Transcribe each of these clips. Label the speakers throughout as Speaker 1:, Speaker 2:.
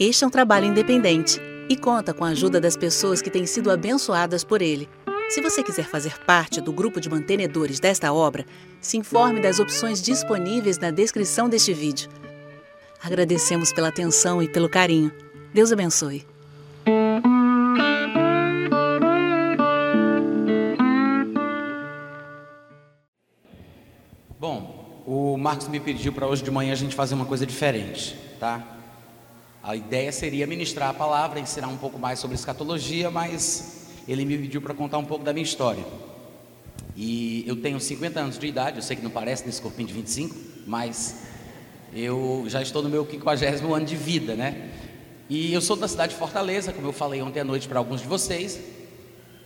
Speaker 1: Este é um trabalho independente e conta com a ajuda das pessoas que têm sido abençoadas por ele. Se você quiser fazer parte do grupo de mantenedores desta obra, se informe das opções disponíveis na descrição deste vídeo. Agradecemos pela atenção e pelo carinho. Deus abençoe.
Speaker 2: Bom, o Marcos me pediu para hoje de manhã a gente fazer uma coisa diferente, tá? A ideia seria ministrar a palavra, ensinar um pouco mais sobre escatologia, mas ele me pediu para contar um pouco da minha história. E eu tenho 50 anos de idade, eu sei que não parece nesse corpinho de 25, mas eu já estou no meu 50 ano de vida, né? E eu sou da cidade de Fortaleza, como eu falei ontem à noite para alguns de vocês.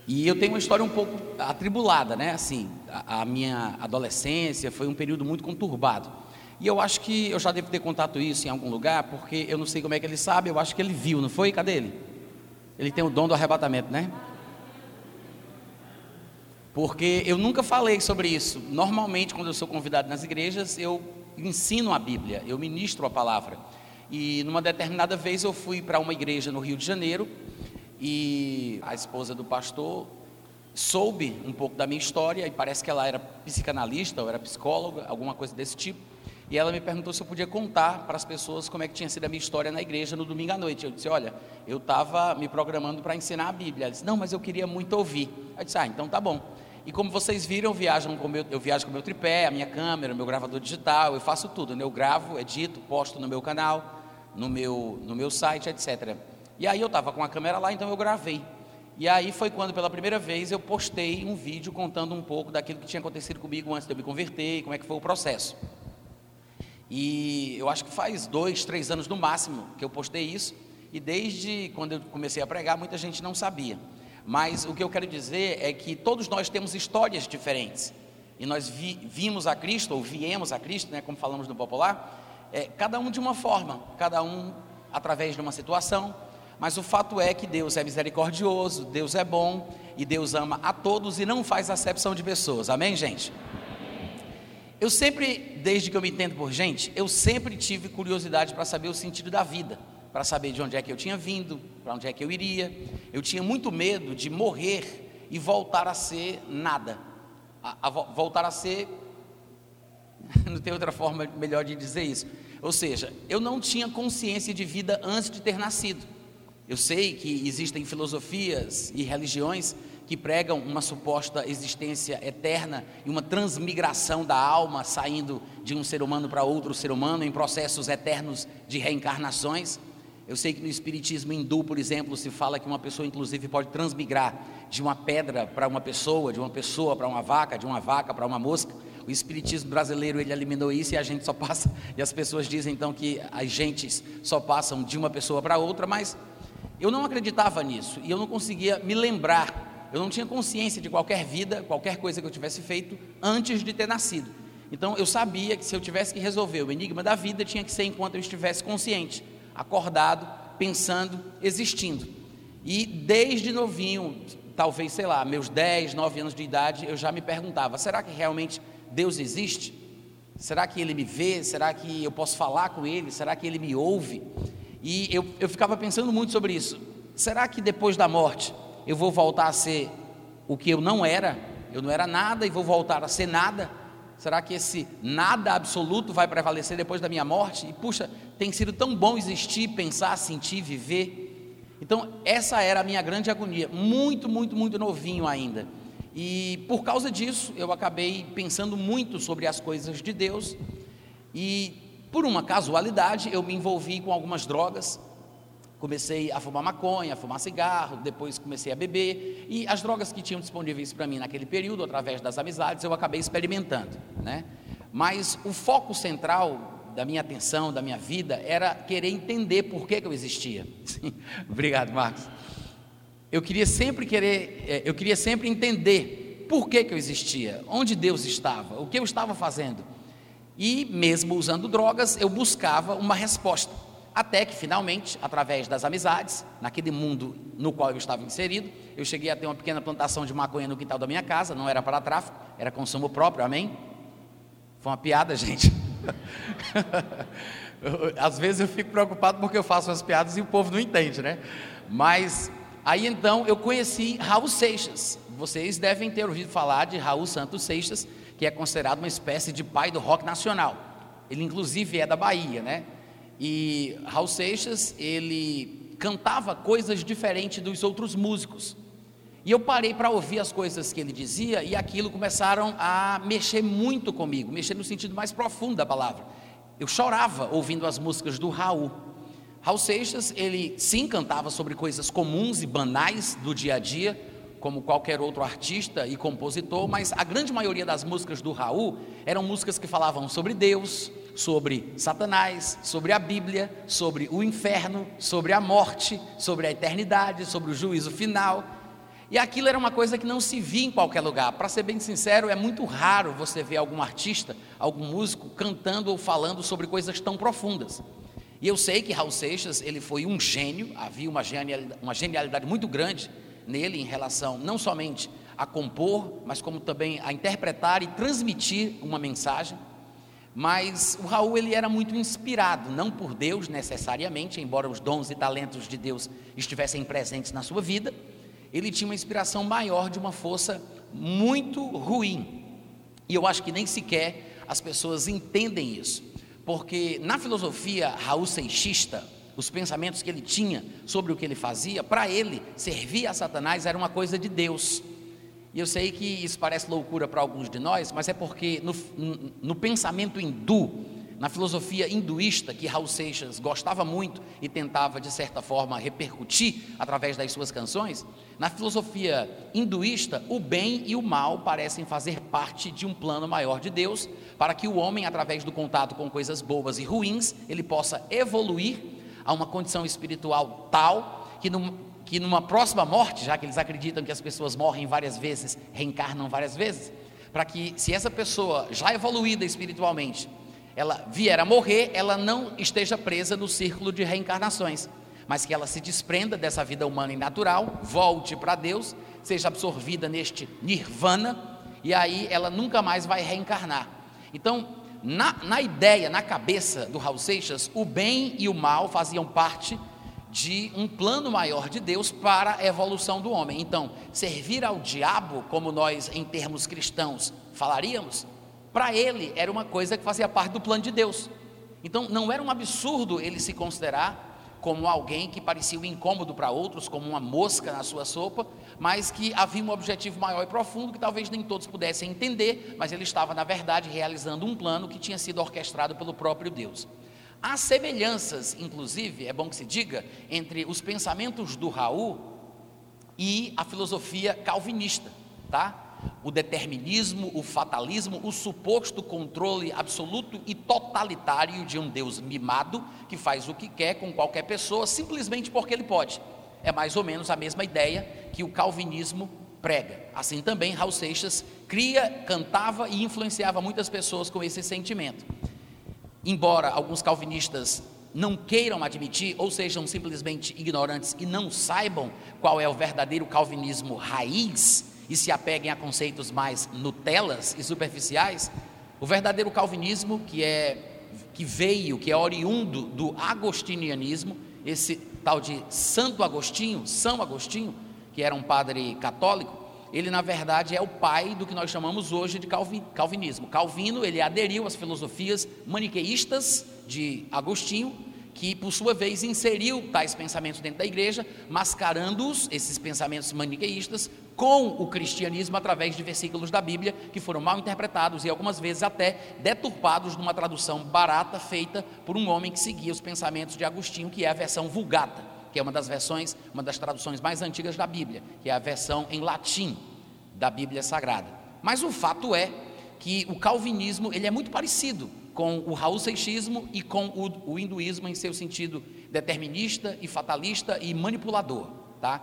Speaker 2: E eu tenho uma história um pouco atribulada, né? Assim, a, a, minha adolescência foi um período muito conturbado. E eu acho que eu já devo ter contado isso em algum lugar, porque eu não sei como é que ele sabe, eu acho que ele viu, não foi? Cadê ele? Ele tem o dom do arrebatamento, né? Porque eu nunca falei sobre isso. Normalmente, quando eu sou convidado nas igrejas, eu ensino a Bíblia, eu ministro a palavra. E numa determinada vez eu fui para uma igreja no Rio de Janeiro e a esposa do pastor soube um pouco da minha história e parece que ela era psicanalista ou era psicóloga, alguma coisa desse tipo. E ela me perguntou se eu podia contar para as pessoas como é que tinha sido a minha história na igreja no domingo à noite. Eu disse: Olha, eu estava me programando para ensinar a Bíblia. Ela disse: Não, mas eu queria muito ouvir. Eu disse: Ah, então tá bom. E como vocês viram, eu viajo com meu, eu viajo com meu tripé, a minha câmera, meu gravador digital, eu faço tudo. Né? Eu gravo, edito, posto no meu canal, no meu, no meu site, etc. E aí eu estava com a câmera lá, então eu gravei. E aí foi quando pela primeira vez eu postei um vídeo contando um pouco daquilo que tinha acontecido comigo antes de eu me converter, como é que foi o processo. E eu acho que faz dois, três anos no máximo que eu postei isso. E desde quando eu comecei a pregar, muita gente não sabia. Mas o que eu quero dizer é que todos nós temos histórias diferentes. E nós vi, vimos a Cristo, ou viemos a Cristo, né, como falamos no popular, é, cada um de uma forma, cada um através de uma situação. Mas o fato é que Deus é misericordioso, Deus é bom e Deus ama a todos e não faz acepção de pessoas. Amém, gente? Eu sempre, desde que eu me entendo por gente, eu sempre tive curiosidade para saber o sentido da vida para saber de onde é que eu tinha vindo, para onde é que eu iria. Eu tinha muito medo de morrer e voltar a ser nada, a, a voltar a ser. Não tem outra forma melhor de dizer isso. Ou seja, eu não tinha consciência de vida antes de ter nascido. Eu sei que existem filosofias e religiões que pregam uma suposta existência eterna e uma transmigração da alma saindo de um ser humano para outro ser humano em processos eternos de reencarnações. Eu sei que no Espiritismo hindu, por exemplo, se fala que uma pessoa, inclusive, pode transmigrar de uma pedra para uma pessoa, de uma pessoa para uma vaca, de uma vaca para uma mosca. O Espiritismo brasileiro ele eliminou isso e a gente só passa. E as pessoas dizem então que as gentes só passam de uma pessoa para outra, mas eu não acreditava nisso e eu não conseguia me lembrar. Eu não tinha consciência de qualquer vida, qualquer coisa que eu tivesse feito antes de ter nascido. Então eu sabia que se eu tivesse que resolver o enigma da vida, tinha que ser enquanto eu estivesse consciente acordado, pensando, existindo. E desde novinho, talvez, sei lá, meus 10, 9 anos de idade, eu já me perguntava: será que realmente Deus existe? Será que Ele me vê? Será que eu posso falar com Ele? Será que Ele me ouve? E eu, eu ficava pensando muito sobre isso. Será que depois da morte eu vou voltar a ser o que eu não era? Eu não era nada e vou voltar a ser nada? Será que esse nada absoluto vai prevalecer depois da minha morte? E puxa, tem sido tão bom existir, pensar, sentir, viver. Então, essa era a minha grande agonia, muito, muito, muito novinho ainda. E por causa disso, eu acabei pensando muito sobre as coisas de Deus. E por uma casualidade, eu me envolvi com algumas drogas. Comecei a fumar maconha, a fumar cigarro, depois comecei a beber. E as drogas que tinham disponíveis para mim naquele período, através das amizades, eu acabei experimentando. Né? Mas o foco central da minha atenção, da minha vida, era querer entender por que, que eu existia. Obrigado, Marcos. Eu queria sempre querer, é, eu queria sempre entender por que, que eu existia, onde Deus estava, o que eu estava fazendo. E mesmo usando drogas, eu buscava uma resposta. Até que finalmente, através das amizades, naquele mundo no qual eu estava inserido, eu cheguei a ter uma pequena plantação de maconha no quintal da minha casa, não era para tráfico, era consumo próprio, amém? Foi uma piada, gente. Às vezes eu fico preocupado porque eu faço as piadas e o povo não entende, né? Mas aí então eu conheci Raul Seixas. Vocês devem ter ouvido falar de Raul Santos Seixas, que é considerado uma espécie de pai do rock nacional. Ele inclusive é da Bahia, né? E Raul Seixas, ele cantava coisas diferentes dos outros músicos. E eu parei para ouvir as coisas que ele dizia e aquilo começaram a mexer muito comigo, mexer no sentido mais profundo da palavra. Eu chorava ouvindo as músicas do Raul. Raul Seixas, ele sim cantava sobre coisas comuns e banais do dia a dia, como qualquer outro artista e compositor, mas a grande maioria das músicas do Raul eram músicas que falavam sobre Deus, sobre Satanás, sobre a Bíblia, sobre o inferno, sobre a morte, sobre a eternidade, sobre o juízo final. E aquilo era uma coisa que não se via em qualquer lugar. Para ser bem sincero, é muito raro você ver algum artista, algum músico cantando ou falando sobre coisas tão profundas. E eu sei que Raul Seixas, ele foi um gênio, havia uma genialidade, uma genialidade muito grande nele em relação não somente a compor, mas como também a interpretar e transmitir uma mensagem. Mas o Raul ele era muito inspirado, não por Deus necessariamente, embora os dons e talentos de Deus estivessem presentes na sua vida, ele tinha uma inspiração maior de uma força muito ruim. E eu acho que nem sequer as pessoas entendem isso, porque na filosofia Raul Seixista, os pensamentos que ele tinha sobre o que ele fazia, para ele, servir a Satanás era uma coisa de Deus. E eu sei que isso parece loucura para alguns de nós, mas é porque no, no pensamento hindu, na filosofia hinduísta, que Raul Seixas gostava muito e tentava, de certa forma, repercutir através das suas canções, na filosofia hinduísta, o bem e o mal parecem fazer parte de um plano maior de Deus, para que o homem, através do contato com coisas boas e ruins, ele possa evoluir a uma condição espiritual tal que, num, que numa próxima morte, já que eles acreditam que as pessoas morrem várias vezes, reencarnam várias vezes, para que, se essa pessoa já evoluída espiritualmente, ela vier a morrer, ela não esteja presa no círculo de reencarnações, mas que ela se desprenda dessa vida humana e natural, volte para Deus, seja absorvida neste nirvana, e aí ela nunca mais vai reencarnar. Então, na, na ideia, na cabeça do Raul Seixas, o bem e o mal faziam parte de um plano maior de Deus para a evolução do homem. Então, servir ao diabo, como nós em termos cristãos falaríamos, para ele era uma coisa que fazia parte do plano de Deus. Então não era um absurdo ele se considerar como alguém que parecia um incômodo para outros, como uma mosca na sua sopa, mas que havia um objetivo maior e profundo que talvez nem todos pudessem entender, mas ele estava, na verdade, realizando um plano que tinha sido orquestrado pelo próprio Deus. Há semelhanças, inclusive, é bom que se diga, entre os pensamentos do Raul e a filosofia calvinista, tá? o determinismo, o fatalismo, o suposto controle absoluto e totalitário de um Deus mimado que faz o que quer com qualquer pessoa simplesmente porque ele pode. É mais ou menos a mesma ideia que o calvinismo prega. Assim também Raul Seixas cria, cantava e influenciava muitas pessoas com esse sentimento. Embora alguns calvinistas não queiram admitir ou sejam simplesmente ignorantes e não saibam qual é o verdadeiro calvinismo raiz, e se apeguem a conceitos mais nutelas e superficiais, o verdadeiro calvinismo, que é que veio, que é oriundo do agostinianismo, esse tal de Santo Agostinho, São Agostinho, que era um padre católico, ele na verdade é o pai do que nós chamamos hoje de calvinismo. Calvino, ele aderiu às filosofias maniqueístas de Agostinho, que por sua vez inseriu tais pensamentos dentro da igreja, mascarando-os, esses pensamentos maniqueístas, com o cristianismo através de versículos da Bíblia que foram mal interpretados e algumas vezes até deturpados numa tradução barata feita por um homem que seguia os pensamentos de Agostinho, que é a versão Vulgata, que é uma das versões, uma das traduções mais antigas da Bíblia, que é a versão em latim da Bíblia Sagrada. Mas o fato é que o calvinismo ele é muito parecido com o Raul Seixismo e com o, o hinduísmo em seu sentido determinista e fatalista e manipulador, tá?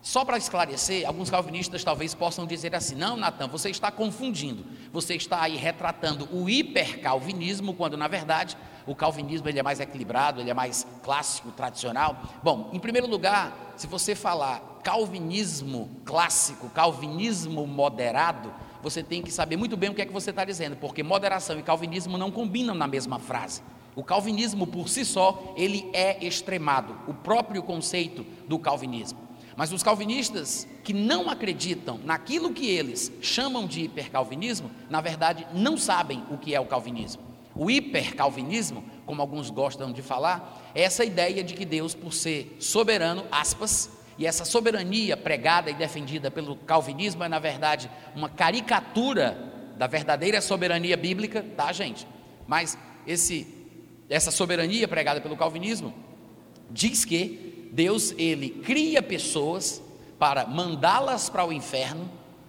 Speaker 2: Só para esclarecer, alguns calvinistas talvez possam dizer assim: não, Natan, você está confundindo, você está aí retratando o hipercalvinismo, quando na verdade o calvinismo ele é mais equilibrado, ele é mais clássico, tradicional. Bom, em primeiro lugar, se você falar calvinismo clássico, calvinismo moderado, você tem que saber muito bem o que é que você está dizendo, porque moderação e calvinismo não combinam na mesma frase. O calvinismo por si só, ele é extremado, o próprio conceito do calvinismo. Mas os calvinistas que não acreditam naquilo que eles chamam de hipercalvinismo, na verdade não sabem o que é o calvinismo. O hipercalvinismo, como alguns gostam de falar, é essa ideia de que Deus, por ser soberano, aspas, e essa soberania pregada e defendida pelo calvinismo é, na verdade, uma caricatura da verdadeira soberania bíblica, tá, gente? Mas esse, essa soberania pregada pelo calvinismo diz que Deus ele cria pessoas para mandá-las para o inferno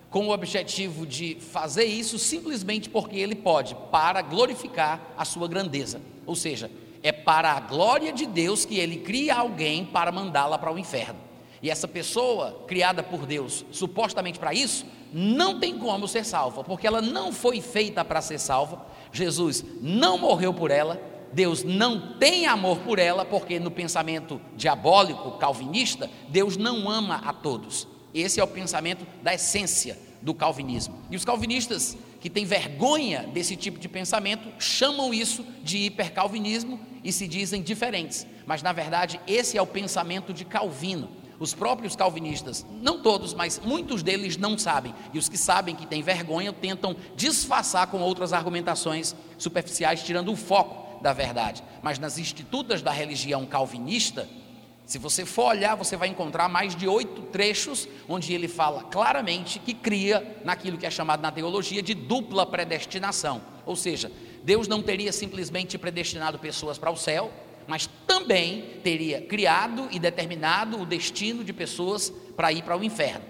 Speaker 2: com o objetivo de fazer isso simplesmente porque ele pode, para glorificar a sua grandeza. Ou seja, é para a glória de Deus que ele cria alguém para mandá-la para o inferno. E essa pessoa criada por Deus, supostamente para isso, não tem como ser salva, porque ela não foi feita para ser salva. Jesus não morreu por ela, Deus não tem amor por ela, porque no pensamento diabólico calvinista, Deus não ama a todos. Esse é o pensamento da essência do calvinismo. E os calvinistas que têm vergonha desse tipo de pensamento chamam isso de hipercalvinismo e se dizem diferentes. Mas na verdade, esse é o pensamento de Calvino. Os próprios calvinistas, não todos, mas muitos deles não sabem. E os que sabem que têm vergonha tentam disfarçar com outras argumentações superficiais, tirando o foco da verdade. Mas nas institutas da religião calvinista, se você for olhar, você vai encontrar mais de oito trechos onde ele fala claramente que cria naquilo que é chamado na teologia de dupla predestinação. Ou seja, Deus não teria simplesmente predestinado pessoas para o céu, mas também teria criado e determinado o destino de pessoas para ir para o inferno.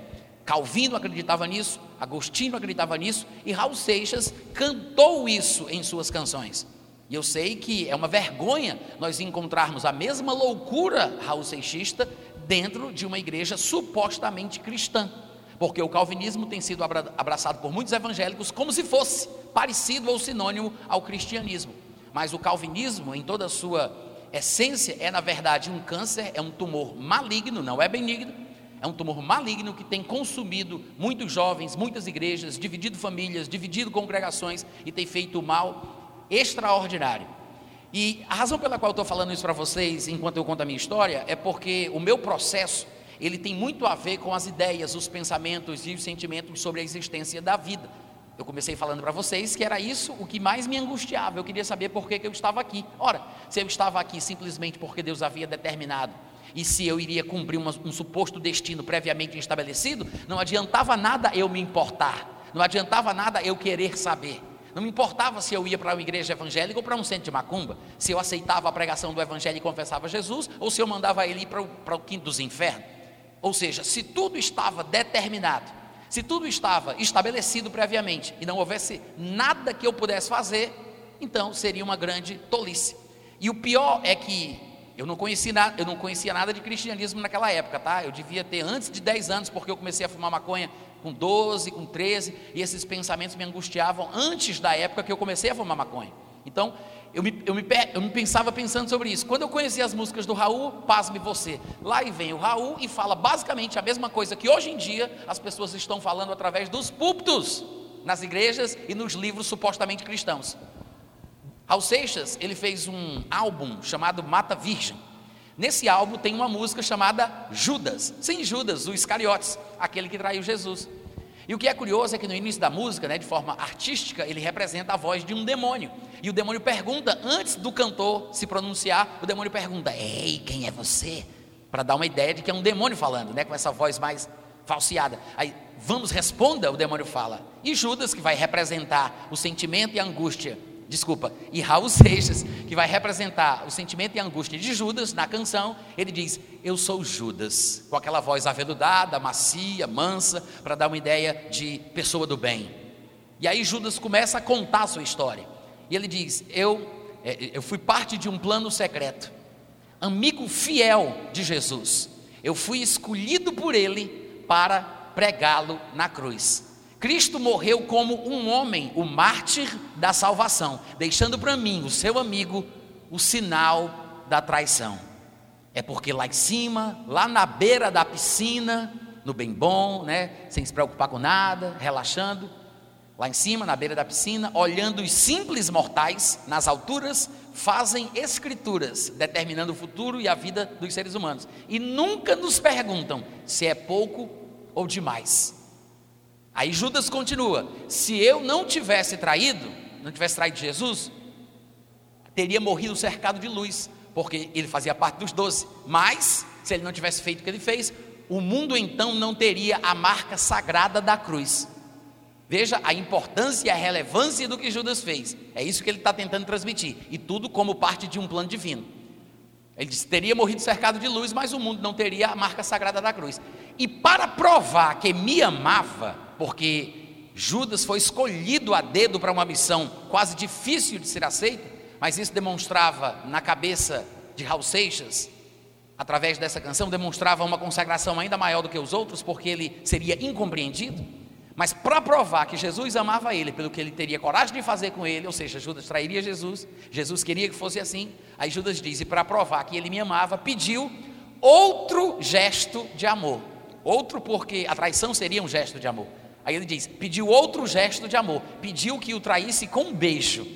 Speaker 2: Calvino acreditava nisso, Agostinho acreditava nisso e Raul Seixas cantou isso em suas canções. E eu sei que é uma vergonha nós encontrarmos a mesma loucura Raul dentro de uma igreja supostamente cristã. Porque o calvinismo tem sido abraçado por muitos evangélicos como se fosse parecido ou sinônimo ao cristianismo. Mas o calvinismo, em toda a sua essência é, na verdade, um câncer, é um tumor maligno, não é benigno, é um tumor maligno que tem consumido muitos jovens, muitas igrejas, dividido famílias, dividido congregações e tem feito mal extraordinário. E a razão pela qual eu estou falando isso para vocês, enquanto eu conto a minha história, é porque o meu processo ele tem muito a ver com as ideias, os pensamentos e os sentimentos sobre a existência da vida. Eu comecei falando para vocês que era isso o que mais me angustiava. Eu queria saber por que, que eu estava aqui. Ora, se eu estava aqui simplesmente porque Deus havia determinado e se eu iria cumprir uma, um suposto destino previamente estabelecido, não adiantava nada eu me importar, não adiantava nada eu querer saber. Não me importava se eu ia para uma igreja evangélica ou para um centro de macumba, se eu aceitava a pregação do evangelho e confessava Jesus, ou se eu mandava ele ir para o, para o quinto dos infernos. Ou seja, se tudo estava determinado, se tudo estava estabelecido previamente e não houvesse nada que eu pudesse fazer, então seria uma grande tolice. E o pior é que eu não, conheci nada, eu não conhecia nada de cristianismo naquela época, tá? Eu devia ter antes de 10 anos, porque eu comecei a fumar maconha com 12, com 13, e esses pensamentos me angustiavam antes da época que eu comecei a fumar maconha. Então, eu me, eu, me, eu me pensava pensando sobre isso. Quando eu conheci as músicas do Raul, pasme você. Lá e vem o Raul e fala basicamente a mesma coisa que hoje em dia as pessoas estão falando através dos púlpitos, nas igrejas e nos livros supostamente cristãos. Raul Seixas, ele fez um álbum chamado Mata Virgem. Nesse álbum tem uma música chamada Judas. Sim, Judas, o Iscariotes, aquele que traiu Jesus. E o que é curioso é que no início da música, né, de forma artística, ele representa a voz de um demônio. E o demônio pergunta, antes do cantor se pronunciar, o demônio pergunta: Ei, quem é você? Para dar uma ideia de que é um demônio falando, né, com essa voz mais falseada. Aí, vamos, responda, o demônio fala. E Judas, que vai representar o sentimento e a angústia desculpa, e Raul Seixas, que vai representar o sentimento e angústia de Judas na canção, ele diz: Eu sou Judas, com aquela voz aveludada, macia, mansa, para dar uma ideia de pessoa do bem. E aí Judas começa a contar a sua história. E ele diz: Eu, é, eu fui parte de um plano secreto, amigo fiel de Jesus. Eu fui escolhido por ele para pregá-lo na cruz. Cristo morreu como um homem, o mártir da salvação, deixando para mim, o seu amigo, o sinal da traição. É porque lá em cima, lá na beira da piscina, no bem bom, né, sem se preocupar com nada, relaxando, lá em cima, na beira da piscina, olhando os simples mortais nas alturas, fazem escrituras determinando o futuro e a vida dos seres humanos e nunca nos perguntam se é pouco ou demais. Aí Judas continua: se eu não tivesse traído, não tivesse traído Jesus, teria morrido cercado de luz, porque ele fazia parte dos doze. Mas, se ele não tivesse feito o que ele fez, o mundo então não teria a marca sagrada da cruz. Veja a importância e a relevância do que Judas fez. É isso que ele está tentando transmitir. E tudo como parte de um plano divino. Ele disse, teria morrido cercado de luz, mas o mundo não teria a marca sagrada da cruz. E para provar que me amava, porque Judas foi escolhido a dedo para uma missão quase difícil de ser aceita, mas isso demonstrava na cabeça de Raul Seixas, através dessa canção, demonstrava uma consagração ainda maior do que os outros, porque ele seria incompreendido. Mas para provar que Jesus amava ele, pelo que ele teria coragem de fazer com ele, ou seja, Judas trairia Jesus, Jesus queria que fosse assim. Aí Judas diz: e para provar que ele me amava, pediu outro gesto de amor. Outro, porque a traição seria um gesto de amor. Aí ele diz: pediu outro gesto de amor, pediu que o traísse com um beijo,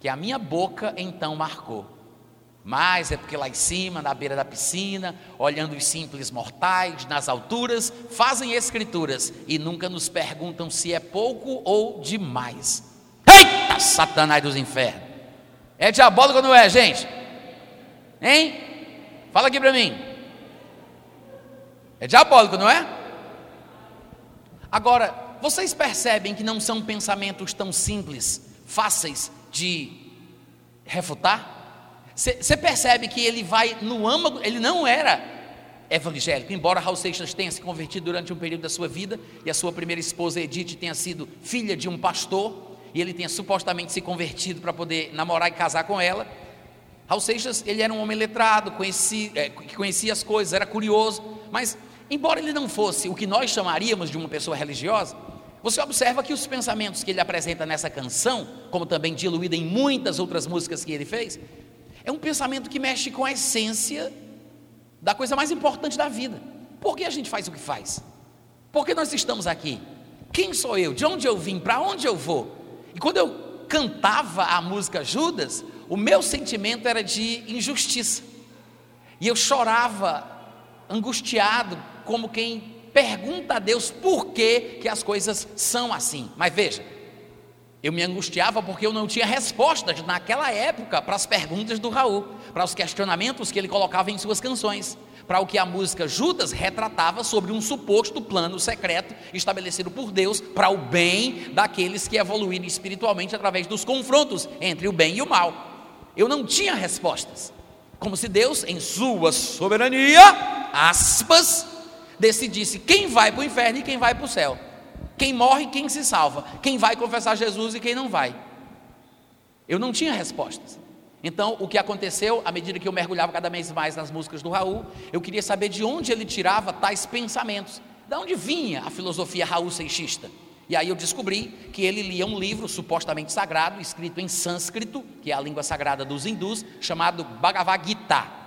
Speaker 2: que a minha boca então marcou. Mas é porque lá em cima, na beira da piscina, olhando os simples mortais nas alturas, fazem escrituras e nunca nos perguntam se é pouco ou demais. Eita, Satanás dos infernos! É diabólico ou não é, gente? Hein? Fala aqui para mim. É diabólico, não é? Agora, vocês percebem que não são pensamentos tão simples, fáceis de refutar? Você percebe que ele vai no âmago, ele não era evangélico, embora Raul Seixas tenha se convertido durante um período da sua vida, e a sua primeira esposa Edith tenha sido filha de um pastor, e ele tenha supostamente se convertido para poder namorar e casar com ela. Raul Seixas, ele era um homem letrado, conhecia, é, conhecia as coisas, era curioso, mas embora ele não fosse o que nós chamaríamos de uma pessoa religiosa, você observa que os pensamentos que ele apresenta nessa canção, como também diluída em muitas outras músicas que ele fez, é um pensamento que mexe com a essência da coisa mais importante da vida. Por que a gente faz o que faz? Por que nós estamos aqui? Quem sou eu? De onde eu vim? Para onde eu vou? E quando eu cantava a música Judas, o meu sentimento era de injustiça. E eu chorava, angustiado, como quem pergunta a Deus por que, que as coisas são assim. Mas veja, eu me angustiava porque eu não tinha respostas naquela época para as perguntas do Raul, para os questionamentos que ele colocava em suas canções, para o que a música Judas retratava sobre um suposto plano secreto estabelecido por Deus para o bem daqueles que evoluíram espiritualmente através dos confrontos entre o bem e o mal. Eu não tinha respostas. Como se Deus, em sua soberania, aspas, decidisse quem vai para o inferno e quem vai para o céu. Quem morre, quem se salva. Quem vai confessar Jesus e quem não vai. Eu não tinha respostas. Então, o que aconteceu, à medida que eu mergulhava cada vez mais nas músicas do Raul, eu queria saber de onde ele tirava tais pensamentos. De onde vinha a filosofia Raul Seixista? E aí eu descobri que ele lia um livro supostamente sagrado, escrito em sânscrito, que é a língua sagrada dos hindus, chamado Bhagavad Gita.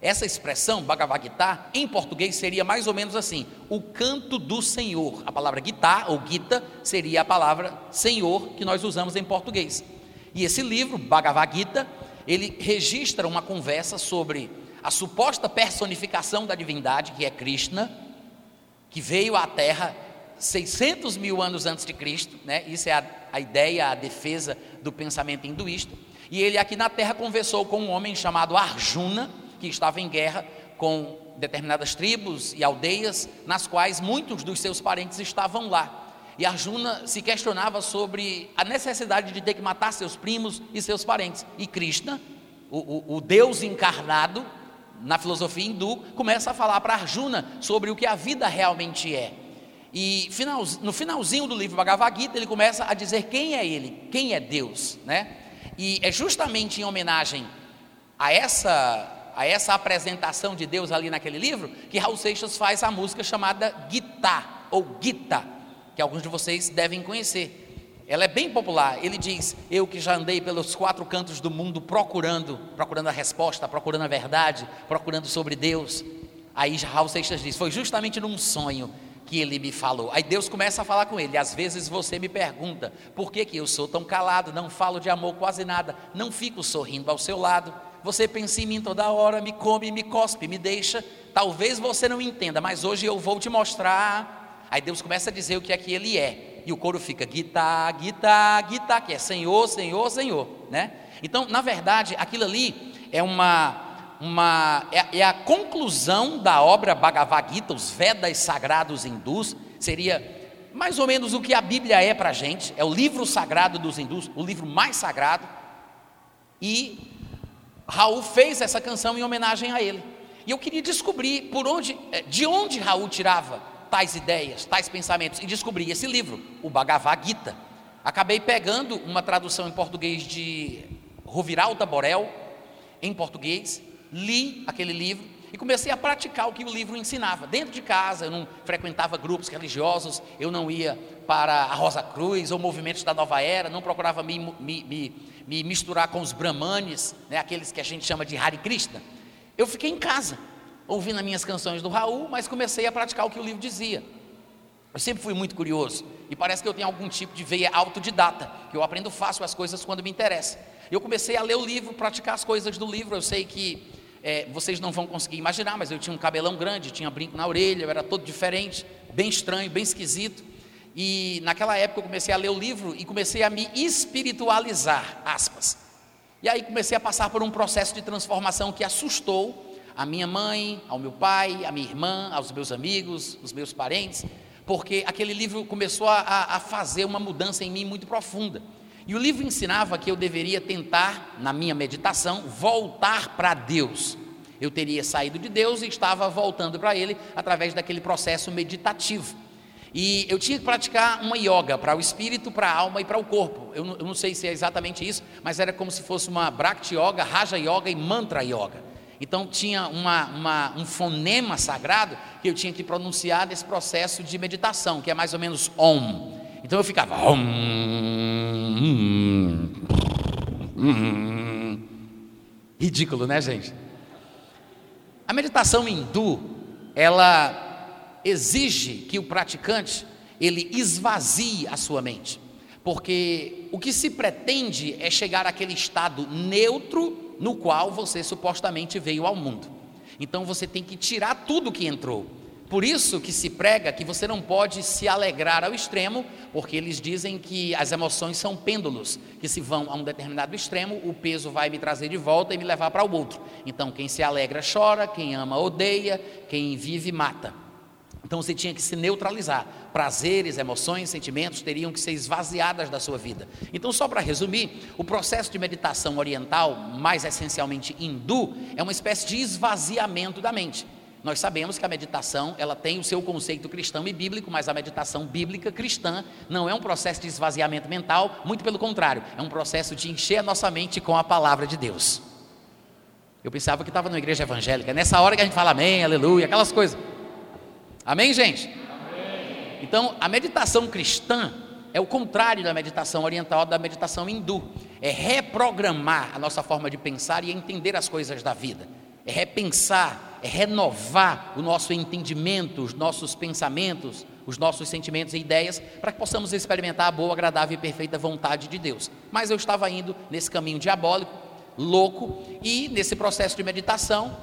Speaker 2: Essa expressão, Bhagavad Gita, em português seria mais ou menos assim: o canto do Senhor. A palavra Gita ou Gita seria a palavra Senhor que nós usamos em português. E esse livro, Bhagavad Gita, ele registra uma conversa sobre a suposta personificação da divindade, que é Krishna, que veio à Terra 600 mil anos antes de Cristo, né? isso é a, a ideia, a defesa do pensamento hinduísta. E ele aqui na Terra conversou com um homem chamado Arjuna que estava em guerra com determinadas tribos e aldeias, nas quais muitos dos seus parentes estavam lá. E Arjuna se questionava sobre a necessidade de ter que matar seus primos e seus parentes. E Krishna, o, o, o Deus encarnado, na filosofia hindu, começa a falar para Arjuna sobre o que a vida realmente é. E final, no finalzinho do livro Bhagavad Gita, ele começa a dizer quem é ele, quem é Deus, né? E é justamente em homenagem a essa a essa apresentação de Deus ali naquele livro, que Raul Seixas faz a música chamada Gita, ou Gita, que alguns de vocês devem conhecer. Ela é bem popular. Ele diz: Eu que já andei pelos quatro cantos do mundo procurando, procurando a resposta, procurando a verdade, procurando sobre Deus. Aí Raul Seixas diz: Foi justamente num sonho que ele me falou. Aí Deus começa a falar com ele. Às vezes você me pergunta: por que, que eu sou tão calado, não falo de amor quase nada, não fico sorrindo ao seu lado? Você pensa em mim toda hora, me come, me cospe, me deixa. Talvez você não entenda, mas hoje eu vou te mostrar. Aí Deus começa a dizer o que é que ele é. E o coro fica guitar, guitar, guitar, que é Senhor, Senhor, Senhor, né? Então, na verdade, aquilo ali é uma uma é, é, a conclusão da obra Bhagavad Gita, os Vedas sagrados hindus, seria mais ou menos o que a Bíblia é para a gente, é o livro sagrado dos hindus, o livro mais sagrado, e Raul fez essa canção em homenagem a ele. E eu queria descobrir por onde, eh, de onde Raul tirava tais ideias, tais pensamentos, e descobri esse livro, o Bhagavad Gita. Acabei pegando uma tradução em português de Roviralda Borel, em português, li aquele livro e comecei a praticar o que o livro ensinava. Dentro de casa, eu não frequentava grupos religiosos, eu não ia para a Rosa Cruz ou movimentos da Nova Era, não procurava me, me, me, me misturar com os brahmanes, né, aqueles que a gente chama de Hare Krishna. Eu fiquei em casa, ouvindo as minhas canções do Raul, mas comecei a praticar o que o livro dizia. Eu sempre fui muito curioso e parece que eu tenho algum tipo de veia autodidata, que eu aprendo fácil as coisas quando me interessa. Eu comecei a ler o livro, praticar as coisas do livro. Eu sei que é, vocês não vão conseguir imaginar, mas eu tinha um cabelão grande, tinha brinco na orelha, eu era todo diferente, bem estranho, bem esquisito. E naquela época eu comecei a ler o livro e comecei a me espiritualizar, aspas. E aí comecei a passar por um processo de transformação que assustou a minha mãe, ao meu pai, a minha irmã, aos meus amigos, os meus parentes, porque aquele livro começou a, a fazer uma mudança em mim muito profunda. E o livro ensinava que eu deveria tentar, na minha meditação, voltar para Deus. Eu teria saído de Deus e estava voltando para Ele através daquele processo meditativo. E eu tinha que praticar uma yoga para o espírito, para a alma e para o corpo. Eu não, eu não, sei se é exatamente isso, mas era como se fosse uma Bhakti Yoga, Raja Yoga e Mantra Yoga. Então tinha uma, uma, um fonema sagrado que eu tinha que pronunciar nesse processo de meditação, que é mais ou menos Om. Então eu ficava. Ridículo, né, gente? A meditação hindu, ela exige que o praticante ele esvazie a sua mente, porque o que se pretende é chegar àquele estado neutro no qual você supostamente veio ao mundo. Então você tem que tirar tudo que entrou. Por isso que se prega que você não pode se alegrar ao extremo, porque eles dizem que as emoções são pêndulos, que se vão a um determinado extremo, o peso vai me trazer de volta e me levar para o outro. Então, quem se alegra chora, quem ama odeia, quem vive mata. Então você tinha que se neutralizar. Prazeres, emoções, sentimentos teriam que ser esvaziadas da sua vida. Então, só para resumir, o processo de meditação oriental, mais essencialmente hindu, é uma espécie de esvaziamento da mente. Nós sabemos que a meditação, ela tem o seu conceito cristão e bíblico, mas a meditação bíblica cristã não é um processo de esvaziamento mental, muito pelo contrário, é um processo de encher a nossa mente com a palavra de Deus. Eu pensava que estava numa igreja evangélica, é nessa hora que a gente fala amém, aleluia, aquelas coisas. Amém, gente? Amém. Então, a meditação cristã é o contrário da meditação oriental, da meditação hindu. É reprogramar a nossa forma de pensar e entender as coisas da vida. É repensar renovar o nosso entendimento, os nossos pensamentos, os nossos sentimentos e ideias, para que possamos experimentar a boa, agradável e perfeita vontade de Deus. Mas eu estava indo nesse caminho diabólico, louco, e nesse processo de meditação,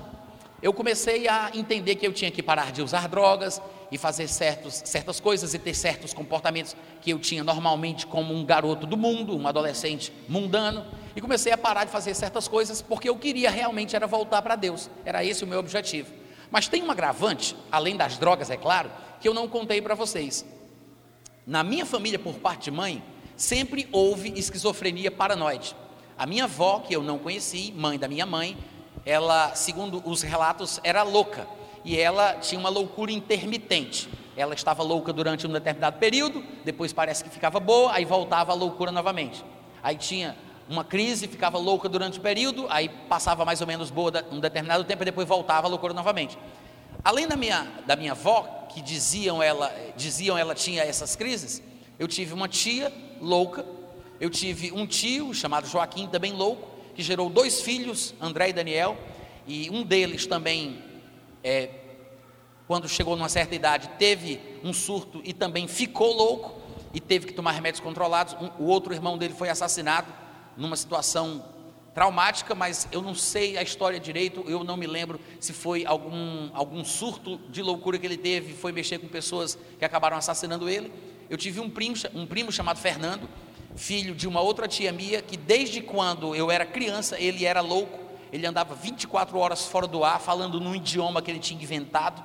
Speaker 2: eu comecei a entender que eu tinha que parar de usar drogas e fazer certos, certas coisas e ter certos comportamentos que eu tinha normalmente como um garoto do mundo, um adolescente mundano, e comecei a parar de fazer certas coisas porque eu queria realmente era voltar para Deus. Era esse o meu objetivo. Mas tem um agravante, além das drogas, é claro, que eu não contei para vocês. Na minha família, por parte de mãe, sempre houve esquizofrenia paranoide. A minha avó, que eu não conheci, mãe da minha mãe, ela, segundo os relatos, era louca e ela tinha uma loucura intermitente. Ela estava louca durante um determinado período, depois parece que ficava boa, aí voltava a loucura novamente. Aí tinha uma crise, ficava louca durante o período, aí passava mais ou menos boa um determinado tempo e depois voltava a loucura novamente. Além da minha, da minha avó, que diziam ela, diziam ela tinha essas crises, eu tive uma tia louca, eu tive um tio chamado Joaquim, também louco, que gerou dois filhos, André e Daniel, e um deles também é, quando chegou numa certa idade, teve um surto e também ficou louco e teve que tomar remédios controlados. Um, o outro irmão dele foi assassinado numa situação traumática, mas eu não sei a história direito, eu não me lembro se foi algum, algum surto de loucura que ele teve, foi mexer com pessoas que acabaram assassinando ele. Eu tive um primo, um primo chamado Fernando, filho de uma outra tia minha, que desde quando eu era criança, ele era louco, ele andava 24 horas fora do ar, falando num idioma que ele tinha inventado,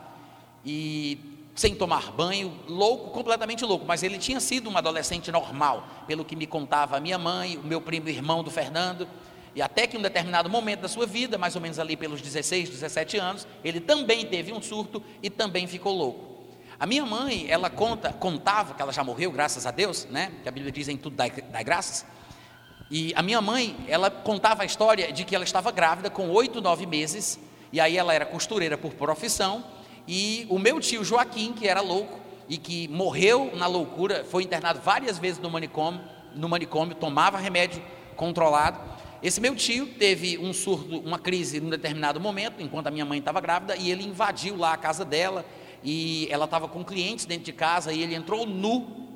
Speaker 2: e sem tomar banho, louco, completamente louco, mas ele tinha sido um adolescente normal, pelo que me contava a minha mãe, o meu primo irmão do Fernando, e até que em um determinado momento da sua vida, mais ou menos ali pelos 16, 17 anos, ele também teve um surto e também ficou louco. A minha mãe, ela conta, contava, que ela já morreu, graças a Deus, né? Que a Bíblia diz em tudo dá, dá graças. E a minha mãe, ela contava a história de que ela estava grávida com oito, nove meses, e aí ela era costureira por profissão, e o meu tio Joaquim, que era louco e que morreu na loucura, foi internado várias vezes no manicômio, no manicômio tomava remédio controlado. Esse meu tio teve um surto, uma crise num determinado momento, enquanto a minha mãe estava grávida, e ele invadiu lá a casa dela, e ela estava com clientes dentro de casa, e ele entrou nu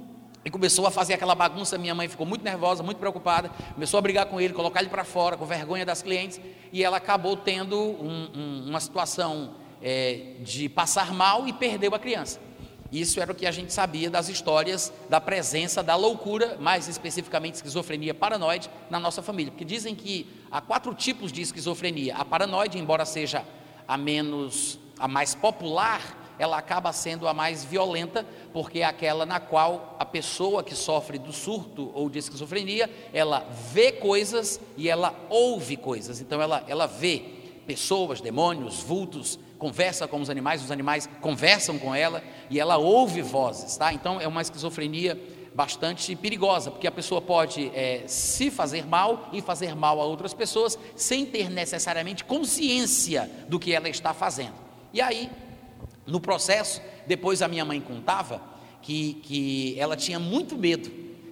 Speaker 2: e começou a fazer aquela bagunça. Minha mãe ficou muito nervosa, muito preocupada, começou a brigar com ele, colocar ele para fora, com vergonha das clientes, e ela acabou tendo um, um, uma situação é, de passar mal e perdeu a criança. Isso era o que a gente sabia das histórias da presença da loucura, mais especificamente esquizofrenia paranoide, na nossa família. Porque dizem que há quatro tipos de esquizofrenia. A paranoide, embora seja a menos, a mais popular, ela acaba sendo a mais violenta, porque é aquela na qual a pessoa que sofre do surto ou de esquizofrenia, ela vê coisas e ela ouve coisas. Então ela, ela vê pessoas, demônios, vultos, conversa com os animais, os animais conversam com ela e ela ouve vozes, tá? Então é uma esquizofrenia bastante perigosa, porque a pessoa pode é, se fazer mal e fazer mal a outras pessoas sem ter necessariamente consciência do que ela está fazendo. E aí, no processo, depois a minha mãe contava que, que ela tinha muito medo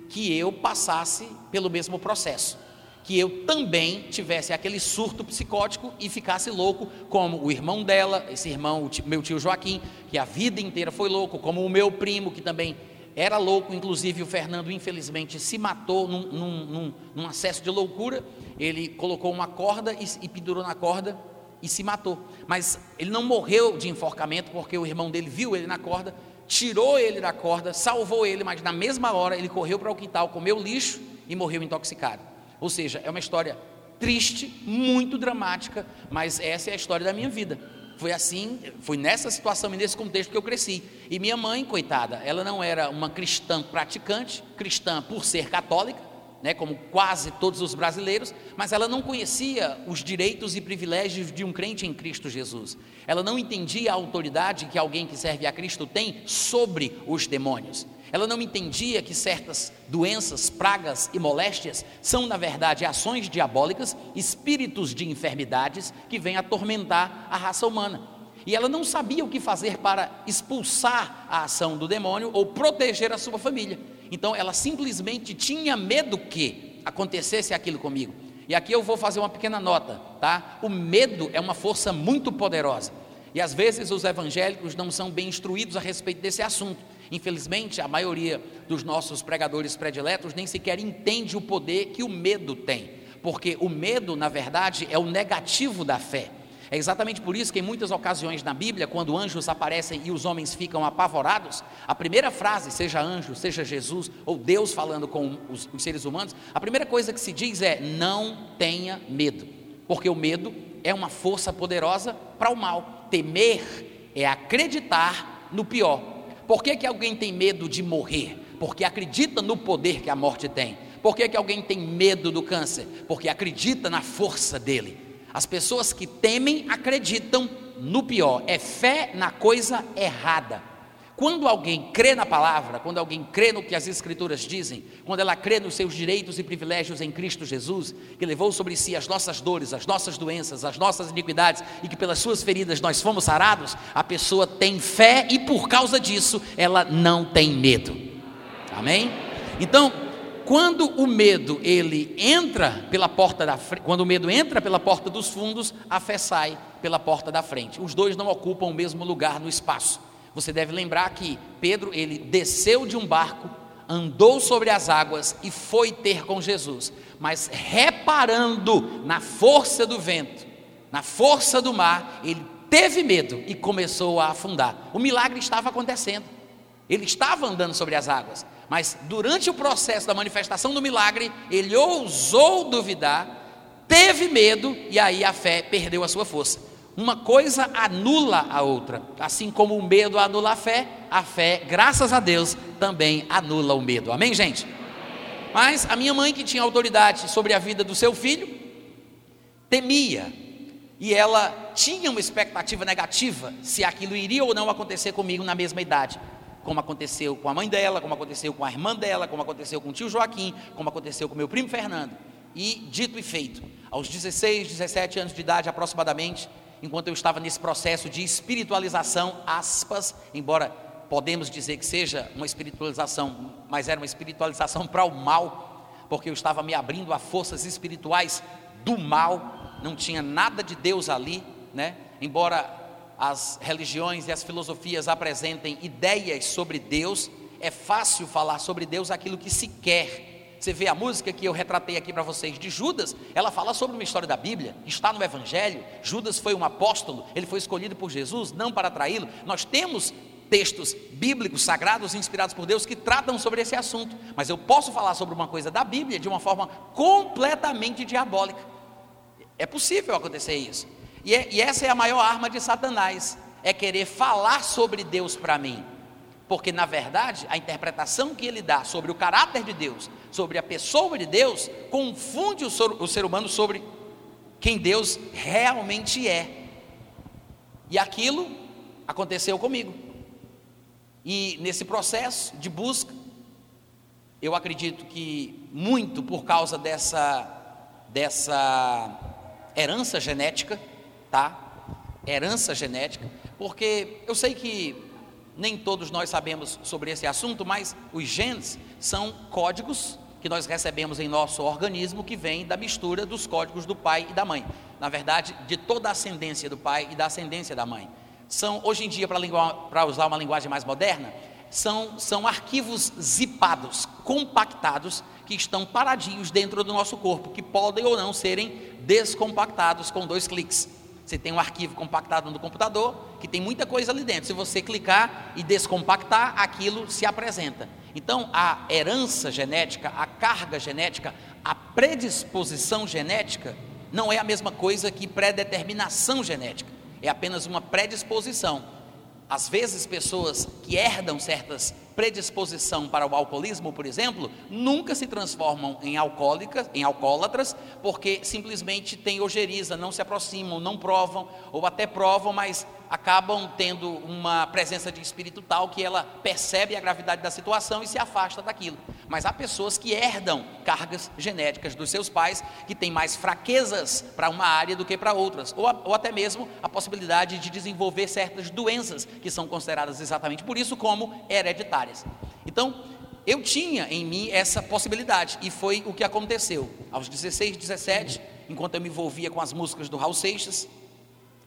Speaker 2: que eu passasse pelo mesmo processo que eu também tivesse aquele surto psicótico e ficasse louco, como o irmão dela, esse irmão, meu tio Joaquim, que a vida inteira foi louco, como o meu primo, que também era louco, inclusive o Fernando, infelizmente, se matou num, num, num, num acesso de loucura. Ele colocou uma corda e, e pendurou na corda e se matou. Mas ele não morreu de enforcamento, porque o irmão dele viu ele na corda, tirou ele da corda, salvou ele, mas na mesma hora ele correu para o quintal, comeu lixo e morreu intoxicado. Ou seja, é uma história triste, muito dramática, mas essa é a história da minha vida. Foi assim, foi nessa situação e nesse contexto que eu cresci. E minha mãe, coitada, ela não era uma cristã praticante, cristã por ser católica, né, como quase todos os brasileiros, mas ela não conhecia os direitos e privilégios de um crente em Cristo Jesus. Ela não entendia a autoridade que alguém que serve a Cristo tem sobre os demônios. Ela não entendia que certas doenças, pragas e moléstias são, na verdade, ações diabólicas, espíritos de enfermidades que vêm atormentar a raça humana. E ela não sabia o que fazer para expulsar a ação do demônio ou proteger a sua família. Então ela simplesmente tinha medo que acontecesse aquilo comigo. E aqui eu vou fazer uma pequena nota, tá? O medo é uma força muito poderosa. E às vezes os evangélicos não são bem instruídos a respeito desse assunto. Infelizmente, a maioria dos nossos pregadores prediletos nem sequer entende o poder que o medo tem, porque o medo, na verdade, é o negativo da fé. É exatamente por isso que em muitas ocasiões na Bíblia, quando anjos aparecem e os homens ficam apavorados, a primeira frase, seja anjo, seja Jesus ou Deus falando com os, os seres humanos, a primeira coisa que se diz é: não tenha medo, porque o medo é uma força poderosa para o mal. Temer é acreditar no pior. Por que, que alguém tem medo de morrer? Porque acredita no poder que a morte tem. Por que, que alguém tem medo do câncer? Porque acredita na força dele. As pessoas que temem acreditam no pior, é fé na coisa errada. Quando alguém crê na palavra, quando alguém crê no que as Escrituras dizem, quando ela crê nos seus direitos e privilégios em Cristo Jesus, que levou sobre si as nossas dores, as nossas doenças, as nossas iniquidades e que pelas suas feridas nós fomos sarados, a pessoa tem fé e por causa disso ela não tem medo. Amém? Então, quando o medo ele entra pela porta da quando o medo entra pela porta dos fundos, a fé sai pela porta da frente. Os dois não ocupam o mesmo lugar no espaço. Você deve lembrar que Pedro ele desceu de um barco, andou sobre as águas e foi ter com Jesus, mas reparando na força do vento, na força do mar, ele teve medo e começou a afundar. O milagre estava acontecendo. Ele estava andando sobre as águas, mas durante o processo da manifestação do milagre, ele ousou duvidar, teve medo e aí a fé perdeu a sua força. Uma coisa anula a outra, assim como o medo anula a fé, a fé, graças a Deus, também anula o medo. Amém, gente? Mas a minha mãe, que tinha autoridade sobre a vida do seu filho, temia e ela tinha uma expectativa negativa se aquilo iria ou não acontecer comigo na mesma idade como aconteceu com a mãe dela, como aconteceu com a irmã dela, como aconteceu com o tio Joaquim, como aconteceu com meu primo Fernando. E dito e feito, aos 16, 17 anos de idade aproximadamente, enquanto eu estava nesse processo de espiritualização, aspas, embora podemos dizer que seja uma espiritualização, mas era uma espiritualização para o mal, porque eu estava me abrindo a forças espirituais do mal, não tinha nada de Deus ali, né? Embora as religiões e as filosofias apresentem ideias sobre Deus, é fácil falar sobre Deus aquilo que se quer. Você vê a música que eu retratei aqui para vocês de Judas, ela fala sobre uma história da Bíblia, está no Evangelho. Judas foi um apóstolo, ele foi escolhido por Jesus, não para traí-lo. Nós temos textos bíblicos, sagrados, inspirados por Deus, que tratam sobre esse assunto, mas eu posso falar sobre uma coisa da Bíblia de uma forma completamente diabólica. É possível acontecer isso. E, é, e essa é a maior arma de Satanás, é querer falar sobre Deus para mim. Porque, na verdade, a interpretação que ele dá sobre o caráter de Deus, sobre a pessoa de Deus, confunde o o ser humano sobre quem Deus realmente é. E aquilo aconteceu comigo. E nesse processo de busca, eu acredito que muito por causa dessa, dessa herança genética, tá? Herança genética, porque eu sei que nem todos nós sabemos sobre esse assunto, mas os genes são códigos que nós recebemos em nosso organismo que vem da mistura dos códigos do pai e da mãe. Na verdade, de toda a ascendência do pai e da ascendência da mãe. São, hoje em dia, para usar uma linguagem mais moderna, são, são arquivos zipados, compactados, que estão paradinhos dentro do nosso corpo, que podem ou não serem descompactados com dois cliques. Você tem um arquivo compactado no computador, que tem muita coisa ali dentro. Se você clicar e descompactar, aquilo se apresenta. Então, a herança genética, a carga genética, a predisposição genética, não é a mesma coisa que predeterminação genética. É apenas uma predisposição. Às vezes, pessoas que herdam certas predisposição para o alcoolismo, por exemplo, nunca se transformam em alcoólicas, em alcoólatras, porque simplesmente têm ojeriza, não se aproximam, não provam, ou até provam, mas acabam tendo uma presença de espírito tal que ela percebe a gravidade da situação e se afasta daquilo. Mas há pessoas que herdam cargas genéticas dos seus pais, que têm mais fraquezas para uma área do que para outras, ou, ou até mesmo a possibilidade de desenvolver certas doenças que são consideradas exatamente por isso como hereditárias. Então, eu tinha em mim essa possibilidade, e foi o que aconteceu. Aos 16, 17, enquanto eu me envolvia com as músicas do Raul Seixas,